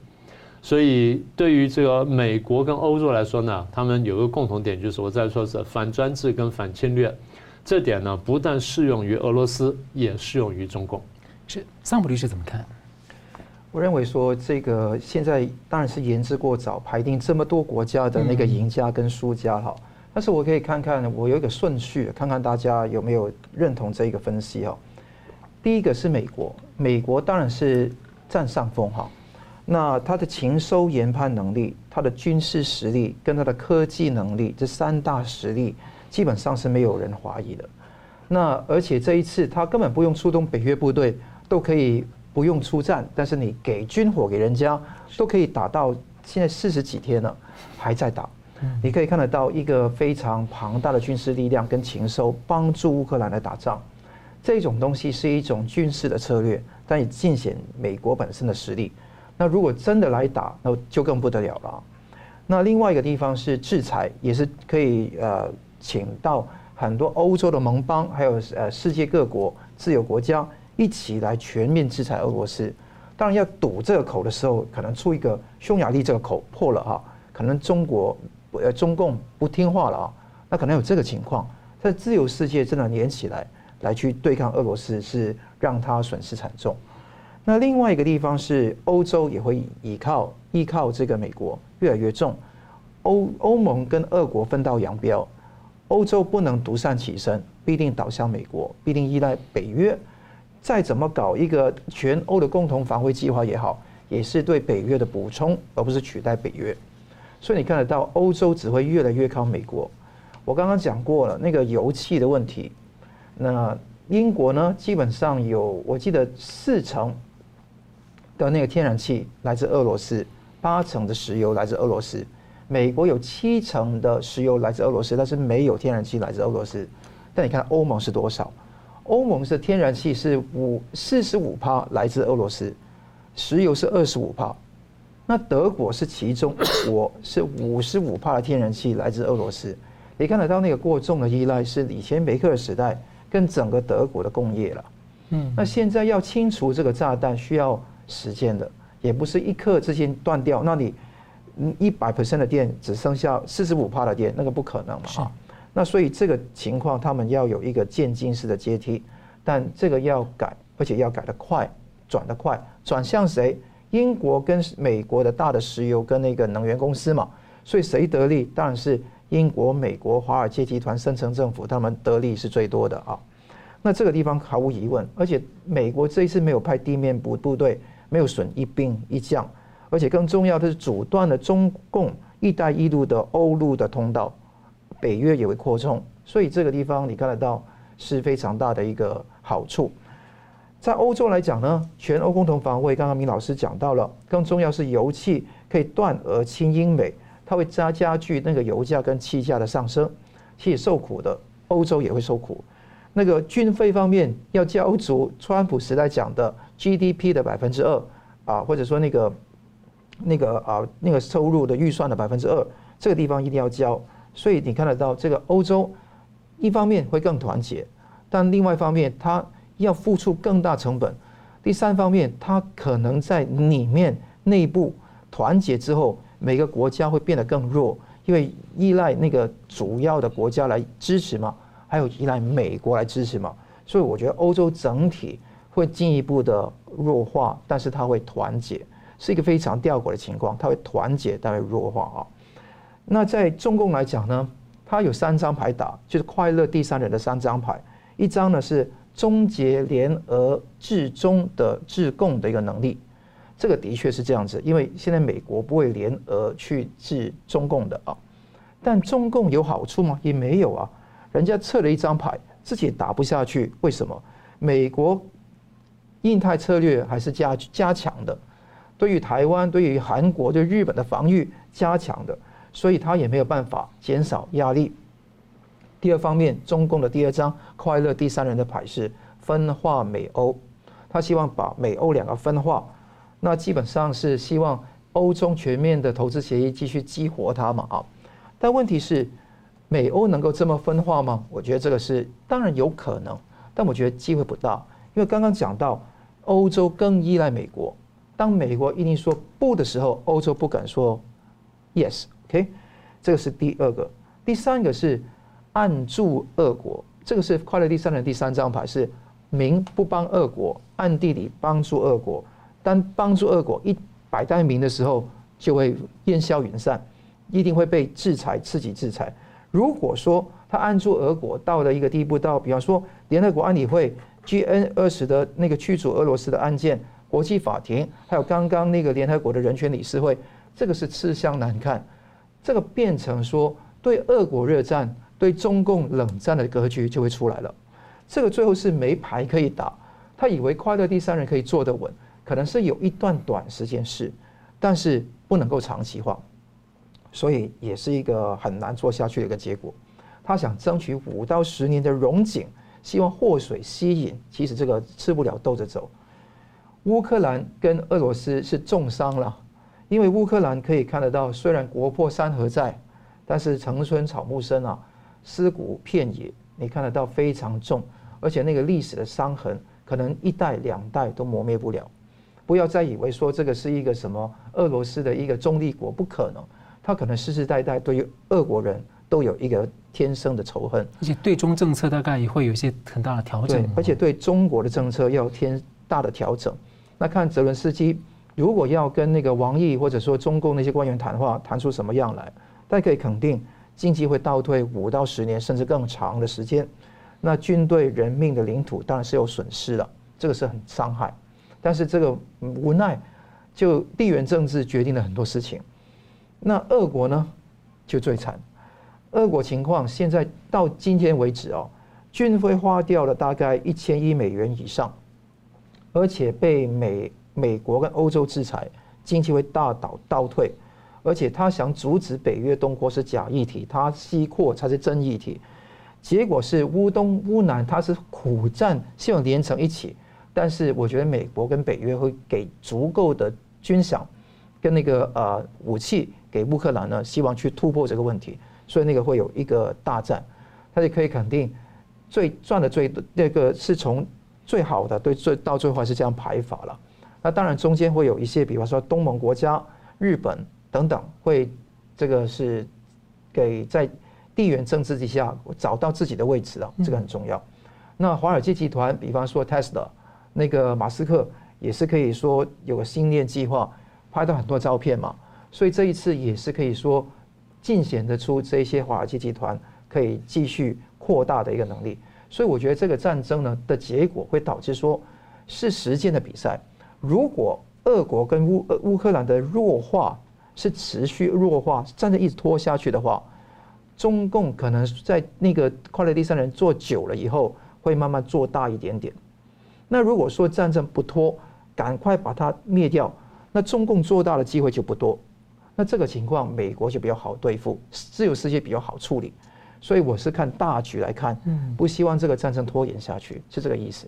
Speaker 2: 所以，对于这个美国跟欧洲来说呢，他们有个共同点，就是我再说是反专制跟反侵略，这点呢不但适用于俄罗斯，也适用于中共。
Speaker 1: 是桑普律师怎么看？
Speaker 3: 我认为说这个现在当然是言之过早，排定这么多国家的那个赢家跟输家哈。但是我可以看看，我有一个顺序，看看大家有没有认同这一个分析哈。第一个是美国，美国当然是占上风哈。那他的情搜研判能力、他的军事实力跟他的科技能力，这三大实力基本上是没有人怀疑的。那而且这一次他根本不用出动北约部队，都可以不用出战，但是你给军火给人家，都可以打到现在四十几天了，还在打。你可以看得到一个非常庞大的军事力量跟情搜帮助乌克兰来打仗，这种东西是一种军事的策略，但也尽显美国本身的实力。那如果真的来打，那就更不得了了。那另外一个地方是制裁，也是可以呃，请到很多欧洲的盟邦，还有呃世界各国自由国家一起来全面制裁俄罗斯。当然要堵这个口的时候，可能出一个匈牙利这个口破了哈，可能中国呃中共不听话了啊，那可能有这个情况。在自由世界真的连起来来去对抗俄罗斯，是让他损失惨重。那另外一个地方是欧洲也会依靠依靠这个美国越来越重，欧欧盟跟俄国分道扬镳，欧洲不能独善其身，必定倒向美国，必定依赖北约。再怎么搞一个全欧的共同防卫计划也好，也是对北约的补充，而不是取代北约。所以你看得到欧洲只会越来越靠美国。我刚刚讲过了那个油气的问题，那英国呢，基本上有我记得四成。的那个天然气来自俄罗斯，八成的石油来自俄罗斯。美国有七成的石油来自俄罗斯，但是没有天然气来自俄罗斯。但你看欧盟是多少？欧盟是天然气是五四十五趴来自俄罗斯，石油是二十五趴。那德国是其中一国，是五十五帕的天然气来自俄罗斯。你看得到那个过重的依赖是以前梅克尔时代跟整个德国的工业了。嗯，那现在要清除这个炸弹需要。时间的，也不是一刻之间断掉。那你，一百 percent 的电只剩下四十五帕的电，那个不可能嘛？那所以这个情况，他们要有一个渐进式的阶梯，但这个要改，而且要改得快，转得快，转向谁？英国跟美国的大的石油跟那个能源公司嘛。所以谁得利？当然是英国、美国、华尔街集团、深层政府，他们得利是最多的啊。那这个地方毫无疑问，而且美国这一次没有派地面部部队。没有损一兵一将，而且更重要的是阻断了中共“一带一路”的欧陆的通道，北约也会扩充，所以这个地方你看得到是非常大的一个好处。在欧洲来讲呢，全欧共同防卫，刚刚明老师讲到了，更重要是油气可以断俄亲英美，它会加加剧那个油价跟气价的上升，其实受苦的欧洲也会受苦。那个军费方面要交足，川普时代讲的。GDP 的百分之二啊，或者说那个那个啊那个收入的预算的百分之二，这个地方一定要交。所以你看得到这个欧洲，一方面会更团结，但另外一方面它要付出更大成本。第三方面，它可能在里面内部团结之后，每个国家会变得更弱，因为依赖那个主要的国家来支持嘛，还有依赖美国来支持嘛。所以我觉得欧洲整体。会进一步的弱化，但是它会团结，是一个非常吊诡的情况。它会团结，但会弱化啊。那在中共来讲呢，他有三张牌打，就是快乐第三人的三张牌。一张呢是终结联俄制中的制共的一个能力。这个的确是这样子，因为现在美国不会联俄去制中共的啊。但中共有好处吗？也没有啊。人家撤了一张牌，自己打不下去，为什么？美国印太策略还是加加强的，对于台湾、对于韩国、对日本的防御加强的，所以他也没有办法减少压力。第二方面，中共的第二张快乐第三人的牌是分化美欧，他希望把美欧两个分化，那基本上是希望欧中全面的投资协议继续激活它嘛啊。但问题是，美欧能够这么分化吗？我觉得这个是当然有可能，但我觉得机会不大，因为刚刚讲到欧洲更依赖美国，当美国一定说不的时候，欧洲不敢说 yes OK，这个是第二个，第三个是。暗助俄国，这个是快乐第三人第三张牌，是明不帮俄国，暗地里帮助俄国。当帮助俄国一摆在明的时候，就会烟消云散，一定会被制裁，刺激制裁。如果说他暗助俄国到了一个地步，到比方说联合国安理会 GN 二十的那个驱逐俄罗斯的案件，国际法庭，还有刚刚那个联合国的人权理事会，这个是吃相难看，这个变成说对俄国热战。对中共冷战的格局就会出来了，这个最后是没牌可以打。他以为快乐第三人可以坐得稳，可能是有一段短时间是，但是不能够长期化，所以也是一个很难做下去的一个结果。他想争取五到十年的荣景，希望祸水吸引，其实这个吃不了兜着走。乌克兰跟俄罗斯是重伤了，因为乌克兰可以看得到，虽然国破山河在，但是城春草木深啊。尸骨遍野，你看得到非常重，而且那个历史的伤痕，可能一代两代都磨灭不了。不要再以为说这个是一个什么俄罗斯的一个中立国，不可能，他可能世世代代对于俄国人都有一个天生的仇恨，
Speaker 1: 而且对中政策大概也会有一些很大的调整。
Speaker 3: 对，而且对中国的政策要有天大的调整。那看泽伦斯基如果要跟那个王毅或者说中共那些官员谈话，谈出什么样来，大家可以肯定。经济会倒退五到十年，甚至更长的时间。那军队人命的领土当然是有损失了，这个是很伤害。但是这个无奈，就地缘政治决定了很多事情。那俄国呢，就最惨。俄国情况现在到今天为止哦，军费花掉了大概一千亿美元以上，而且被美 美国跟欧洲制裁，经济会大倒倒退。而且他想阻止北约东扩是假议题，他西扩才是真议题。结果是乌东乌南他是苦战，希望连成一起。但是我觉得美国跟北约会给足够的军饷跟那个呃武器给乌克兰呢，希望去突破这个问题。所以那个会有一个大战，他就可以肯定最赚的最那个是从最好的对最到最后是这样排法了。那当然中间会有一些，比方说东盟国家、日本。等等，会这个是给在地缘政治之下找到自己的位置啊，这个很重要。那华尔街集团，比方说 Tesla，那个马斯克也是可以说有个星链计划，拍到很多照片嘛，所以这一次也是可以说尽显得出这些华尔街集团可以继续扩大的一个能力。所以我觉得这个战争呢的结果会导致说是时间的比赛。如果俄国跟乌乌克兰的弱化，是持续弱化，战争一直拖下去的话，中共可能在那个快乐第三人做久了以后，会慢慢做大一点点。那如果说战争不拖，赶快把它灭掉，那中共做大的机会就不多。那这个情况，美国就比较好对付，自由世界比较好处理。所以我是看大局来看，不希望这个战争拖延下去，是这个意思。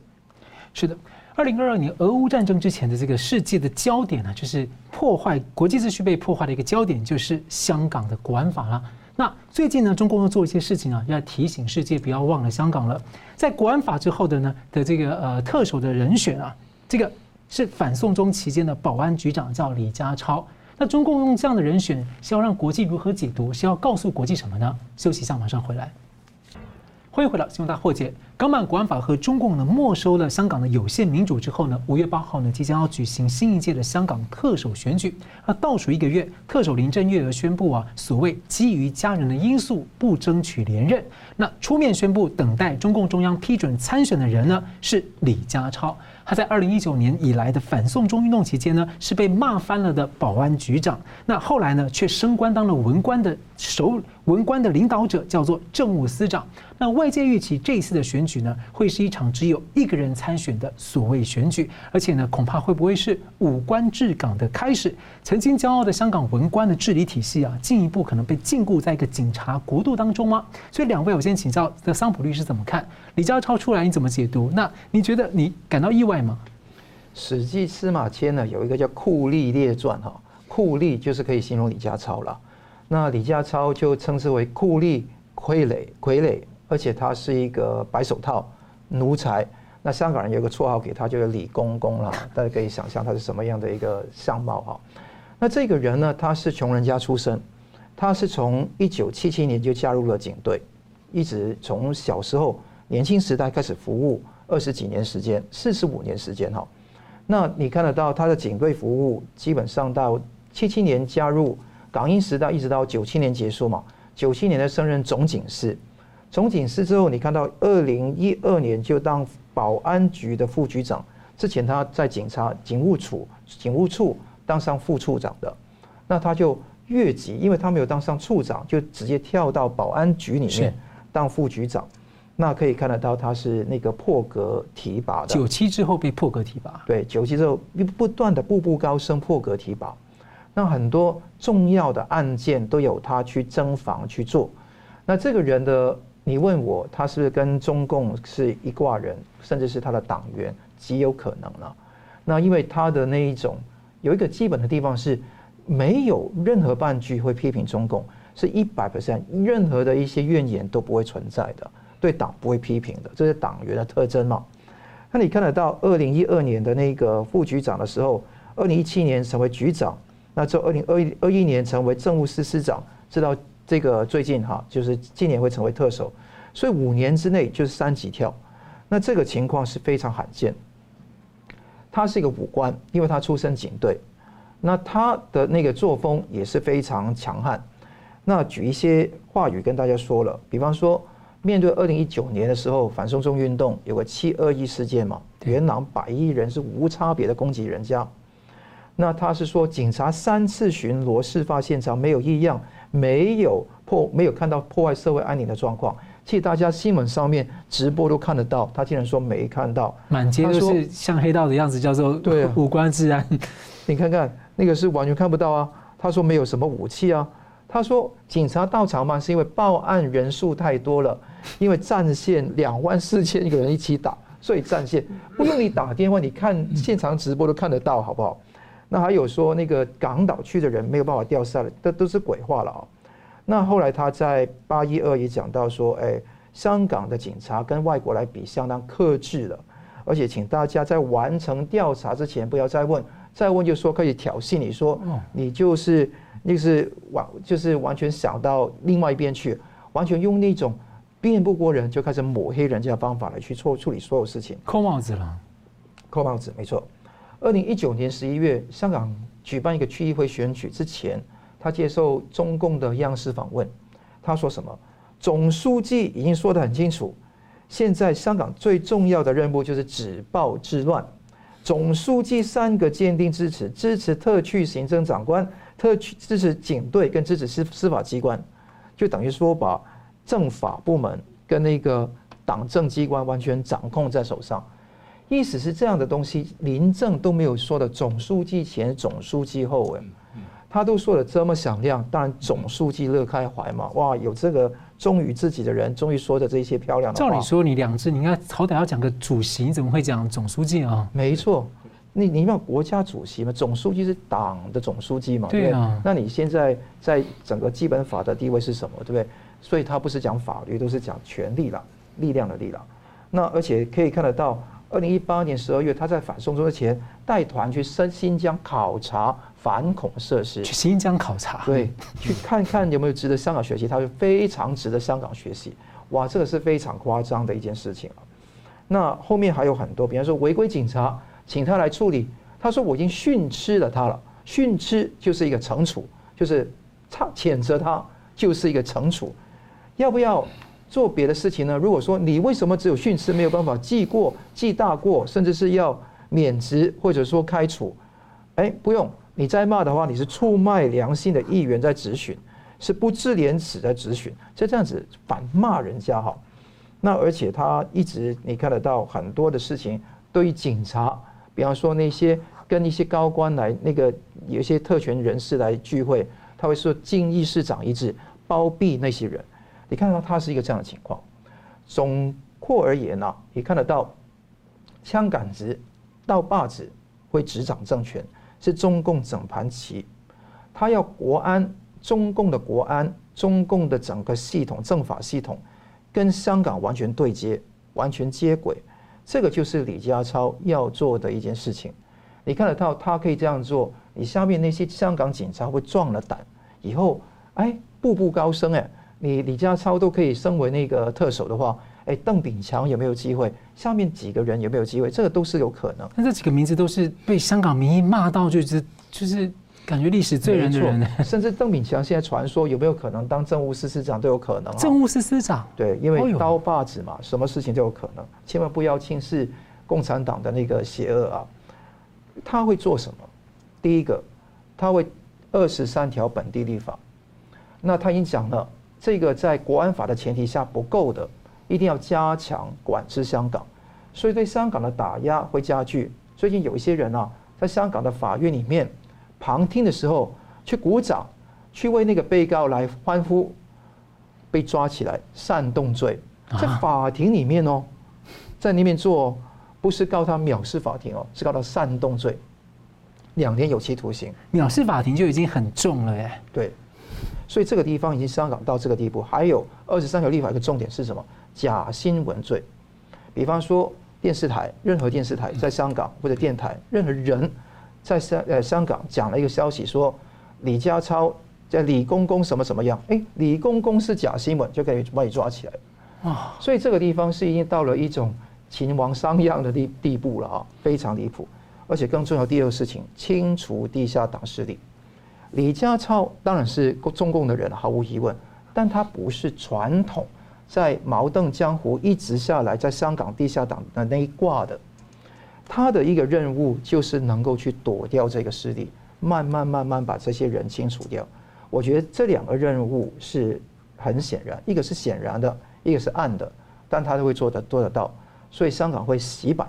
Speaker 1: 是的。二零二二年俄乌战争之前的这个世界的焦点呢，就是破坏国际秩序被破坏的一个焦点，就是香港的国安法了。那最近呢，中共要做一些事情啊，要提醒世界不要忘了香港了。在国安法之后的呢的这个呃特首的人选啊，这个是反送中期间的保安局长叫李家超。那中共用这样的人选是要让国际如何解读？是要告诉国际什么呢？休息一下，马上回来。欢迎回到新闻大破解。港版国安法和中共呢没收了香港的有限民主之后呢，五月八号呢即将要举行新一届的香港特首选举。那倒数一个月，特首林郑月娥宣布啊，所谓基于家人的因素不争取连任。那出面宣布等待中共中央批准参选的人呢是李家超。他在二零一九年以来的反送中运动期间呢，是被骂翻了的保安局长。那后来呢，却升官当了文官的首文官的领导者，叫做政务司长。那外界预期这一次的选举呢，会是一场只有一个人参选的所谓选举，而且呢，恐怕会不会是武官治港的开始？曾经骄傲的香港文官的治理体系啊，进一步可能被禁锢在一个警察国度当中吗？所以两位，我先请教这桑普律师怎么看？李家超出来你怎么解读？那你觉得你感到意外吗？
Speaker 3: 《史记》司马迁呢有一个叫《酷吏列传》哈，酷吏就是可以形容李家超了。那李家超就称之为酷吏傀儡傀儡，而且他是一个白手套奴才。那香港人有个绰号给他，就是李公公了。大家可以想象他是什么样的一个相貌哈。那这个人呢，他是穷人家出身，他是从一九七七年就加入了警队，一直从小时候年轻时代开始服务二十几年时间，四十五年时间哈。那你看得到他的警队服务，基本上到七七年加入。港英时代一直到九七年结束嘛，九七年的升任总警司，总警司之后，你看到二零一二年就当保安局的副局长，之前他在警察警务处警务处当上副处长的，那他就越级，因为他没有当上处长，就直接跳到保安局里面当副局长，那可以看得到他是那个破格提拔的。
Speaker 1: 九七之后被破格提拔，
Speaker 3: 对，九七之后不断的步步高升，破格提拔。那很多重要的案件都有他去侦防去做，那这个人的，你问我他是不是跟中共是一挂人，甚至是他的党员，极有可能了。那因为他的那一种有一个基本的地方是，没有任何半句会批评中共，是一百 percent，任何的一些怨言都不会存在的，对党不会批评的，这是党员的特征嘛。那你看得到二零一二年的那个副局长的时候，二零一七年成为局长。那从二零二一二一年成为政务司司长，直到这个最近哈，就是今年会成为特首，所以五年之内就是三级跳，那这个情况是非常罕见。他是一个武官，因为他出身警队，那他的那个作风也是非常强悍。那举一些话语跟大家说了，比方说面对二零一九年的时候反送中运动有个七二一事件嘛，元朗百亿人是无差别的攻击人家。那他是说，警察三次巡逻，事发现场没有异样，没有破，没有看到破坏社会安宁的状况。其实大家新闻上面直播都看得到，他竟然说没看到，
Speaker 1: 满街都是像黑道的样子，叫做对五官治安。
Speaker 3: 你看看那个是完全看不到啊。他说没有什么武器啊。他说警察到场嘛，是因为报案人数太多了，因为战线两万四千个人一起打，所以战线不用你打电话，你看现场直播都看得到，好不好？那还有说那个港岛区的人没有办法调下来，这都是鬼话了啊！那后来他在八一二也讲到说，哎，香港的警察跟外国来比相当克制了，而且请大家在完成调查之前不要再问，再问就说可以挑衅你说，你就是那是完就是完全想到另外一边去，完全用那种辩不过人就开始抹黑人家的方法来去处处理所有事情，
Speaker 1: 扣帽子了，
Speaker 3: 扣帽子没错。二零一九年十一月，香港举办一个区议会选举之前，他接受中共的央视访问，他说什么？总书记已经说得很清楚，现在香港最重要的任务就是止暴制乱。总书记三个坚定支持，支持特区行政长官，特区支持警队跟支持司司法机关，就等于说把政法部门跟那个党政机关完全掌控在手上。意思是这样的东西，林政都没有说的。总书记前，总书记后，哎，他都说的这么响亮，当然总书记乐开怀嘛。哇，有这个忠于自己的人，终于说的这些漂亮的话。
Speaker 1: 照理说，你两次，你应该好歹要讲个主席，你怎么会讲总书记啊？
Speaker 3: 没错，你你要国家主席嘛，总书记是党的总书记嘛。对啊。那你现在在整个基本法的地位是什么？对不对？所以他不是讲法律，都是讲权力了，力量的力量。那而且可以看得到。二零一八年十二月，他在反送中之前带团去新新疆考察反恐设施。
Speaker 1: 去新疆考察，
Speaker 3: 对，去看看有没有值得香港学习。他说非常值得香港学习。哇，这个是非常夸张的一件事情啊。那后面还有很多，比方说违规警察，请他来处理，他说我已经训斥了他了，训斥就是一个惩处，就是他谴责他就是一个惩处，要不要做别的事情呢？如果说你为什么只有训斥没有办法记过、记大过，甚至是要免职或者说开除？哎，不用，你再骂的话，你是出卖良心的议员在质询，是不知廉耻在质询，就这样子反骂人家哈。那而且他一直你看得到很多的事情，对于警察，比方说那些跟一些高官来那个有一些特权人士来聚会，他会说敬义市长一致，包庇那些人。你看到他是一个这样的情况。总括而言呢、啊，你看得到枪杆子、刀把子会执掌政权，是中共整盘棋。他要国安，中共的国安，中共的整个系统政法系统。跟香港完全对接，完全接轨，这个就是李家超要做的一件事情。你看得到他可以这样做，你下面那些香港警察会壮了胆，以后哎步步高升哎，你李家超都可以升为那个特首的话，哎邓炳强有没有机会？下面几个人有没有机会？这个都是有可能。
Speaker 1: 那这几个名字都是被香港民意骂到就是就是。感觉历史罪人的人，
Speaker 3: 甚至邓炳强现在传说有没有可能当政务司司长都有可能。
Speaker 1: 政务司司长，
Speaker 3: 对，因为刀把子嘛，什么事情都有可能。千万不要轻视共产党的那个邪恶啊！他会做什么？第一个，他会二十三条本地立法。那他已经讲了，这个在国安法的前提下不够的，一定要加强管制香港，所以对香港的打压会加剧。最近有一些人啊，在香港的法院里面。旁听的时候去鼓掌，去为那个被告来欢呼，被抓起来煽动罪，在法庭里面哦，在那边做，不是告他藐视法庭哦，是告他煽动罪，两年有期徒刑。
Speaker 1: 藐视法庭就已经很重了耶。
Speaker 3: 对，所以这个地方已经香港到这个地步。还有二十三条立法一个重点是什么？假新闻罪，比方说电视台，任何电视台在香港或者电台，任何人。在香呃香港讲了一个消息说，李家超在李公公什么什么样？哎，李公公是假新闻，就可以把你抓起来啊！所以这个地方是已经到了一种秦王商鞅的地地步了啊，非常离谱。而且更重要，第二个事情，清除地下党势力。李家超当然是中共的人，毫无疑问，但他不是传统在毛邓江湖一直下来在香港地下党的那一挂的。他的一个任务就是能够去躲掉这个势力，慢慢慢慢把这些人清除掉。我觉得这两个任务是很显然，一个是显然的，一个是暗的，但他都会做得做得到。所以香港会洗版，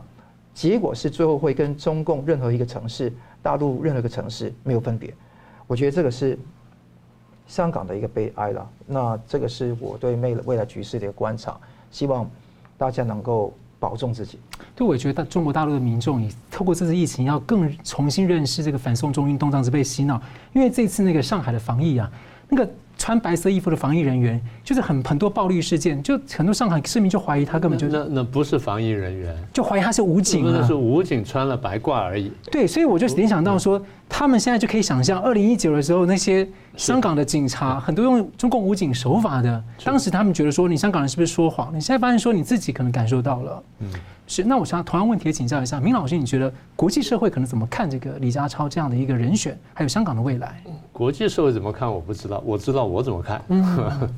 Speaker 3: 结果是最后会跟中共任何一个城市、大陆任何一个城市没有分别。我觉得这个是香港的一个悲哀了。那这个是我对未未来局势的一个观察，希望大家能够。保重自己。
Speaker 1: 对，我觉得中国大陆的民众也透过这次疫情，要更重新认识这个反送中运动，这样子被洗脑。因为这次那个上海的防疫啊，那个穿白色衣服的防疫人员，就是很很多暴力事件，就很多上海市民就怀疑他根本就
Speaker 2: 那那不是防疫人员，
Speaker 1: 就怀疑他是武警啊，
Speaker 2: 那是武警穿了白褂而已。
Speaker 1: 对，所以我就联想到说，他们现在就可以想象，二零一九的时候那些。香港的警察很多用中共武警手法的，当时他们觉得说，你香港人是不是说谎？你现在发现说你自己可能感受到了，嗯，是。那我想同样问题也请教一下明老师，你觉得国际社会可能怎么看这个李家超这样的一个人选，还有香港的未来？
Speaker 2: 国际社会怎么看我不知道，我知道我怎么看。嗯，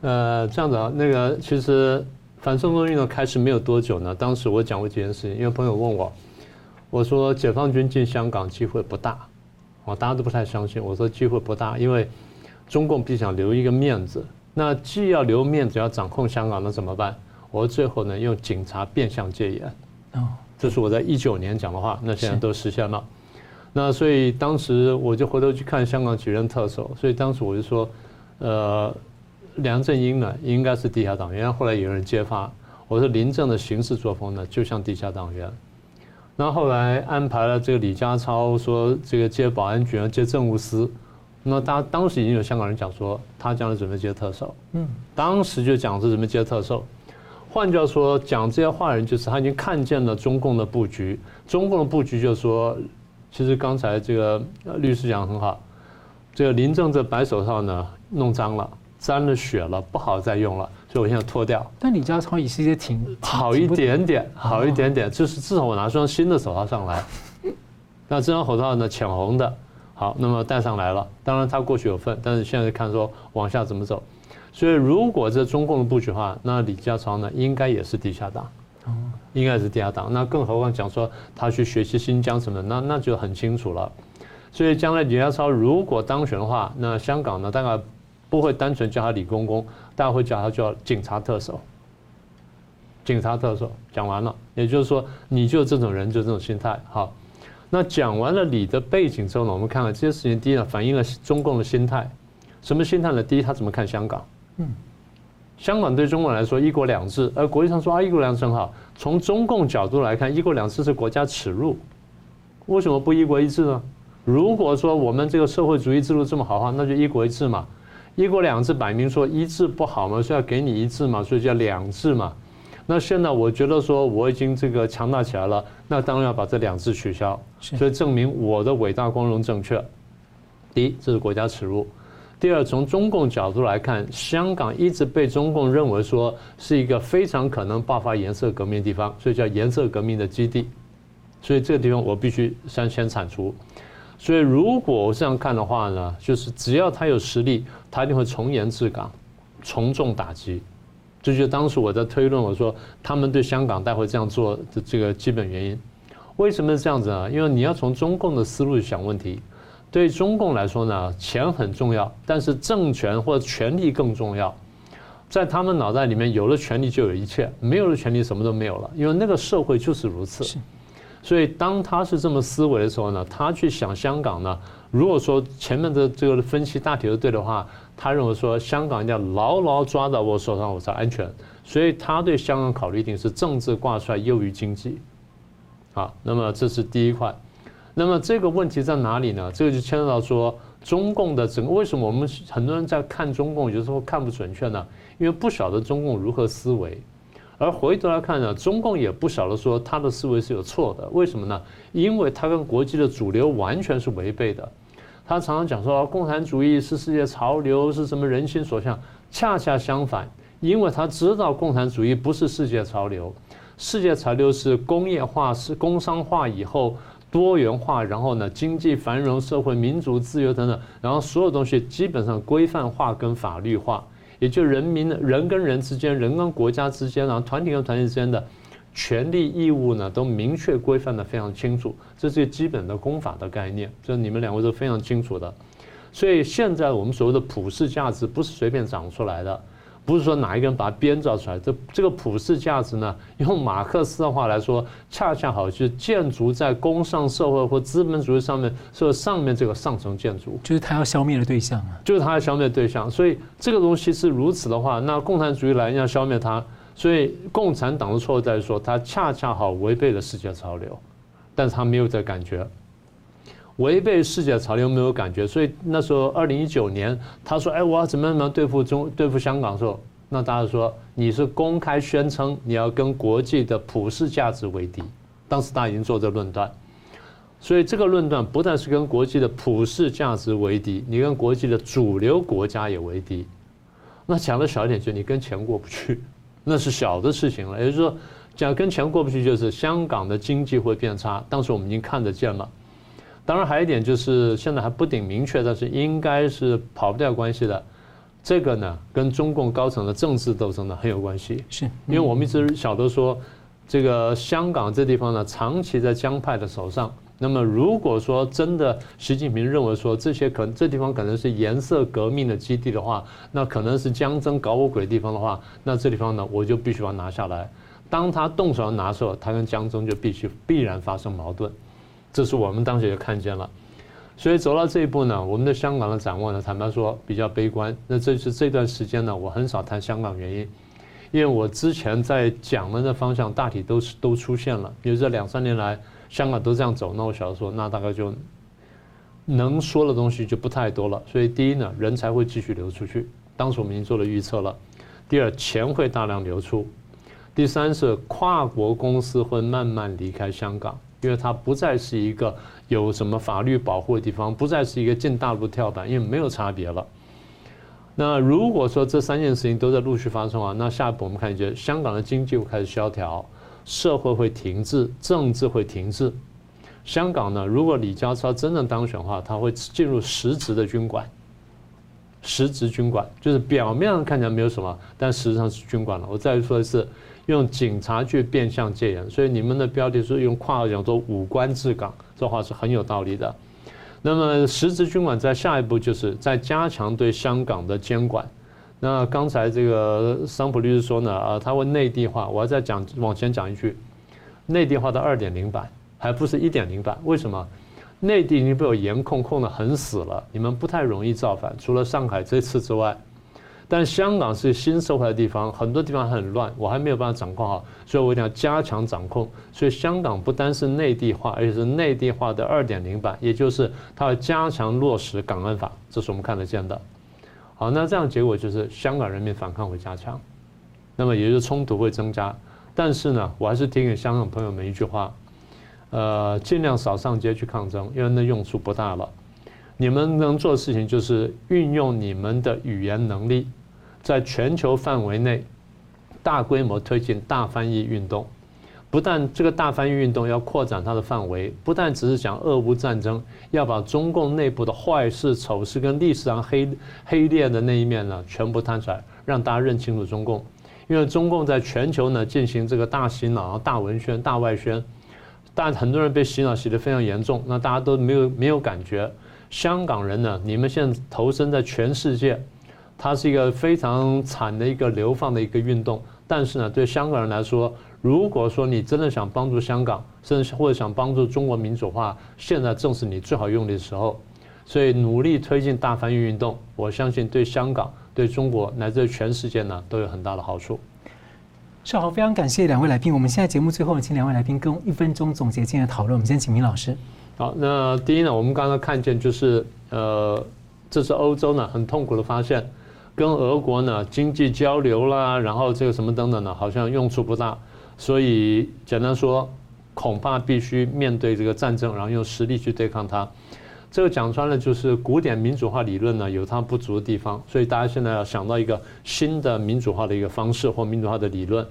Speaker 2: 呃，这样子啊，那个其实反送中运动开始没有多久呢，当时我讲过这件事情，因为朋友问我，我说解放军进香港机会不大。哦，大家都不太相信。我说机会不大，因为中共必想留一个面子。那既要留面子，要掌控香港，那怎么办？我最后呢，用警察变相戒严。哦，这是我在一九年讲的话，那现在都实现了。那所以当时我就回头去看香港几任特首，所以当时我就说，呃，梁振英呢应该是地下党员。后来有人揭发，我说林郑的行事作风呢就像地下党员。然后后来安排了这个李家超说这个接保安局接政务司，那他当时已经有香港人讲说他将来准备接特首，嗯，当时就讲是准备接特首。换句话说，讲这些话的人就是他已经看见了中共的布局，中共的布局就是说，其实刚才这个律师讲得很好，这个林郑这白手套呢弄脏了，沾了血了，不好再用了，所以我现在脱掉。
Speaker 1: 但李家超也是一些挺
Speaker 2: 好一点点，好一点点，就是至少我拿双新的手套上来。那这双手套呢，浅红的，好，那么戴上来了。当然它过去有份，但是现在看说往下怎么走。所以如果这中共的布局的话，那李家超呢，应该也是地下党，应该是地下党。那更何况讲说他去学习新疆什么的，那那就很清楚了。所以将来李家超如果当选的话，那香港呢，大概不会单纯叫他李公公，大家会叫他叫警察特首。警察特首讲完了，也就是说，你就这种人，就这种心态。好，那讲完了你的背景之后呢，我们看看这些事情，第一呢，反映了中共的心态。什么心态呢？第一，他怎么看香港？嗯，香港对中国来说一国两制，而国际上说啊一国两制很好。从中共角度来看，一国两制是国家耻辱，为什么不一国一制呢？如果说我们这个社会主义制度这么好的话，那就一国一制嘛。一国两制摆明说一制不好嘛，所以要给你一制嘛，所以叫两制嘛。那现在我觉得说我已经这个强大起来了，那当然要把这两制取消，所以证明我的伟大光荣正确。第一，这是国家耻辱。第二，从中共角度来看，香港一直被中共认为说是一个非常可能爆发颜色革命的地方，所以叫颜色革命的基地。所以这个地方我必须先先铲除。所以如果我这样看的话呢，就是只要他有实力，他一定会从严治港，从重打击。这就是当时我在推论，我说他们对香港待会这样做的这个基本原因。为什么是这样子呢？因为你要从中共的思路去想问题。对中共来说呢，钱很重要，但是政权或者权力更重要。在他们脑袋里面，有了权力就有一切，没有了权力什么都没有了。因为那个社会就是如此。所以当他是这么思维的时候呢，他去想香港呢，如果说前面的这个分析大体都对的话，他认为说香港一定要牢牢抓到我手上，我才安全。所以他对香港考虑一定是政治挂帅优于经济。好，那么这是第一块。那么这个问题在哪里呢？这个就牵扯到说中共的整个为什么我们很多人在看中共有时候看不准确呢？因为不晓得中共如何思维，而回头来看呢，中共也不晓得说他的思维是有错的。为什么呢？因为他跟国际的主流完全是违背的。他常常讲说共产主义是世界潮流，是什么人心所向？恰恰相反，因为他知道共产主义不是世界潮流，世界潮流是工业化、是工商化以后。多元化，然后呢，经济繁荣，社会民主、自由等等，然后所有东西基本上规范化跟法律化，也就人民人跟人之间，人跟国家之间，然后团体跟团体之间的权利义务呢，都明确规范的非常清楚，这是基本的公法的概念，这你们两位都非常清楚的。所以现在我们所谓的普世价值，不是随便长出来的。不是说哪一个人把它编造出来，这这个普世价值呢，用马克思的话来说，恰恰好就是建筑在工商社会或资本主义上面，是上面这个上层建筑，
Speaker 1: 就是他要消灭的对象啊，
Speaker 2: 就是他要消灭的对象。所以这个东西是如此的话，那共产主义来要消灭它，所以共产党的错误在于说，它恰恰好违背了世界潮流，但是他没有这感觉。违背世界潮流没有感觉，所以那时候二零一九年，他说：“哎，我要怎么怎么对付中对付香港的时候，那大家说你是公开宣称你要跟国际的普世价值为敌。”当时大家已经做这论断，所以这个论断不但是跟国际的普世价值为敌，你跟国际的主流国家也为敌。那讲的小一点，就你跟钱过不去，那是小的事情了。也就是说，讲跟钱过不去，就是香港的经济会变差。当时我们已经看得见了。当然，还有一点就是现在还不顶明确，但是应该是跑不掉关系的。这个呢，跟中共高层的政治斗争呢很有关系。
Speaker 1: 是，
Speaker 2: 因为我们一直晓得说，这个香港这地方呢，长期在江派的手上。那么，如果说真的习近平认为说这些可能这地方可能是颜色革命的基地的话，那可能是江曾搞我鬼的地方的话，那这地方呢，我就必须把它拿下来。当他动手要拿的时候，他跟江曾就必须必然发生矛盾。这是我们当时也看见了，所以走到这一步呢，我们的香港的展望呢，坦白说比较悲观。那这是这段时间呢，我很少谈香港原因，因为我之前在讲的那方向大体都是都出现了。比如这两三年来，香港都这样走，那我晓得说，那大概就能说的东西就不太多了。所以第一呢，人才会继续流出去，当时我们已经做了预测了。第二，钱会大量流出。第三是跨国公司会慢慢离开香港。因为它不再是一个有什么法律保护的地方，不再是一个进大陆跳板，因为没有差别了。那如果说这三件事情都在陆续发生啊，那下一步我们看见香港的经济会开始萧条，社会会停滞，政治会停滞。香港呢，如果李家超真正当选的话，他会进入实质的军管。实质军管就是表面上看起来没有什么，但实际上是军管了。我再说一次，用警察去变相戒严，所以你们的标题是用括号讲说五官治港，这话是很有道理的。那么实质军管在下一步就是在加强对香港的监管。那刚才这个桑普律师说呢，啊，他问内地化，我要再讲往前讲一句，内地化的二点零版还不是一点零版，为什么？内地已经被我严控控得很死了，你们不太容易造反，除了上海这次之外。但香港是新社会的地方，很多地方很乱，我还没有办法掌控好，所以我一定要加强掌控。所以香港不单是内地化，而且是内地化的二点零版，也就是它要加强落实港安法，这是我们看得见的。好，那这样结果就是香港人民反抗会加强，那么也就是冲突会增加。但是呢，我还是提醒香港朋友们一句话，呃，尽量少上街去抗争，因为那用处不大了。你们能做的事情就是运用你们的语言能力。在全球范围内，大规模推进大翻译运动，不但这个大翻译运动要扩展它的范围，不但只是讲俄乌战争，要把中共内部的坏事、丑事跟历史上黑黑劣的那一面呢，全部摊出来，让大家认清楚中共。因为中共在全球呢进行这个大洗脑、大文宣、大外宣，但很多人被洗脑洗得非常严重，那大家都没有没有感觉。香港人呢，你们现在投身在全世界。它是一个非常惨的一个流放的一个运动，但是呢，对香港人来说，如果说你真的想帮助香港，甚至或者想帮助中国民主化，现在正是你最好用力的时候。所以努力推进大翻译运动，我相信对香港、对中国乃至全世界呢都有很大的好处。
Speaker 1: 是好，非常感谢两位来宾。我们现在节目最后，请两位来宾跟一分钟总结今天的讨论。我们先请明老师。
Speaker 2: 好，那第一呢，我们刚刚看见就是呃，这是欧洲呢很痛苦的发现。跟俄国呢经济交流啦，然后这个什么等等呢，好像用处不大，所以简单说，恐怕必须面对这个战争，然后用实力去对抗它。这个讲穿了就是古典民主化理论呢有它不足的地方，所以大家现在要想到一个新的民主化的一个方式或民主化的理论。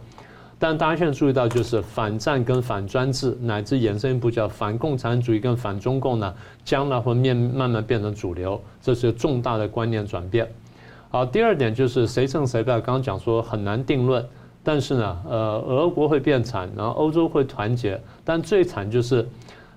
Speaker 2: 但大家现在注意到就是反战跟反专制，乃至衍生一步叫反共产主义跟反中共呢，将来会面慢慢变成主流，这是重大的观念转变。好，第二点就是谁胜谁败。刚刚讲说很难定论，但是呢，呃，俄国会变惨，然后欧洲会团结，但最惨就是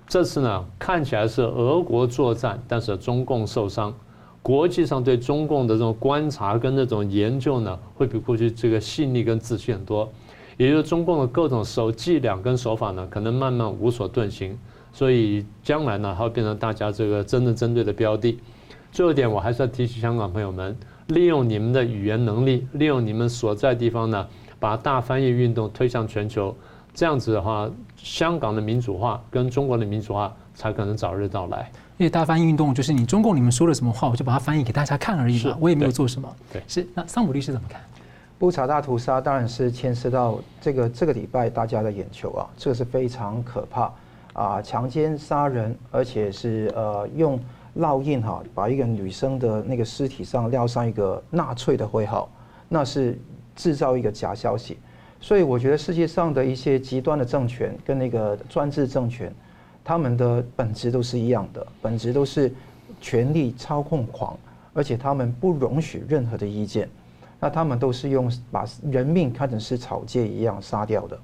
Speaker 2: 这次呢，看起来是俄国作战，但是中共受伤。国际上对中共的这种观察跟那种研究呢，会比过去这个细腻跟仔细很多。也就是中共的各种手伎俩跟手法呢，可能慢慢无所遁形，所以将来呢，它会变成大家这个真正针对的标的。最后一点，我还是要提醒香港朋友们。利用你们的语言能力，利用你们所在地方呢，把大翻译运动推向全球。这样子的话，香港的民主化跟中国的民主化才可能早日到来。
Speaker 1: 因为大翻译运动就是你中共你们说了什么话，我就把它翻译给大家看而已嘛，我也没有做什么。
Speaker 2: 对，
Speaker 1: 是。那桑普律师怎么看？
Speaker 3: 布查大屠杀当然是牵涉到这个这个礼拜大家的眼球啊，这个是非常可怕啊，强奸杀人，而且是呃用。烙印哈，把一个女生的那个尸体上撂上一个纳粹的徽号，那是制造一个假消息。所以我觉得世界上的一些极端的政权跟那个专制政权，他们的本质都是一样的，本质都是权力操控狂，而且他们不容许任何的意见。那他们都是用把人命看成是草芥一样杀掉的。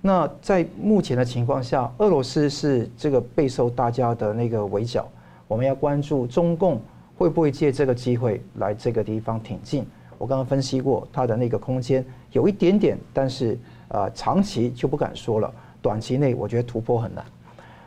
Speaker 3: 那在目前的情况下，俄罗斯是这个备受大家的那个围剿。我们要关注中共会不会借这个机会来这个地方挺进。我刚刚分析过，它的那个空间有一点点，但是啊，长期就不敢说了。短期内我觉得突破很难。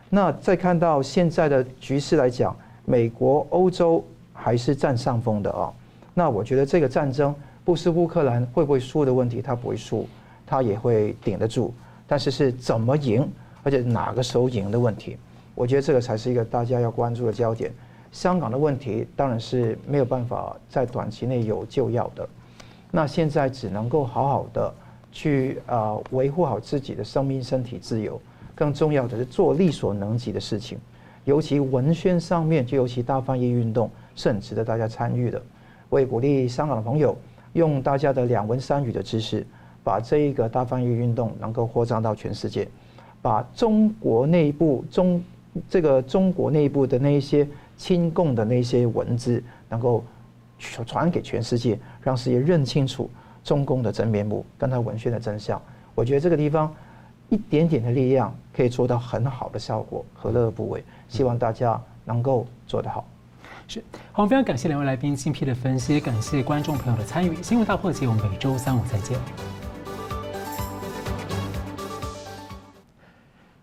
Speaker 3: 那再看到现在的局势来讲，美国、欧洲还是占上风的啊。那我觉得这个战争不是乌克兰会不会输的问题，它不会输，它也会顶得住。但是是怎么赢，而且哪个时候赢的问题。我觉得这个才是一个大家要关注的焦点。香港的问题当然是没有办法在短期内有救药的，那现在只能够好好的去啊维护好自己的生命、身体自由。更重要的是做力所能及的事情，尤其文宣上面，就尤其大翻译运动是很值得大家参与的。我也鼓励香港的朋友用大家的两文三语的知识，把这一个大翻译运动能够扩张到全世界，把中国内部中这个中国内部的那一些亲共的那些文字，能够传传给全世界，让世界认清楚中共的真面目，跟他文宣的真相。我觉得这个地方一点点的力量可以做到很好的效果，何乐而不为？希望大家能够做得好。
Speaker 1: 是，好，非常感谢两位来宾精辟的分析，感谢观众朋友的参与。新闻大破解，我们每周三五再见。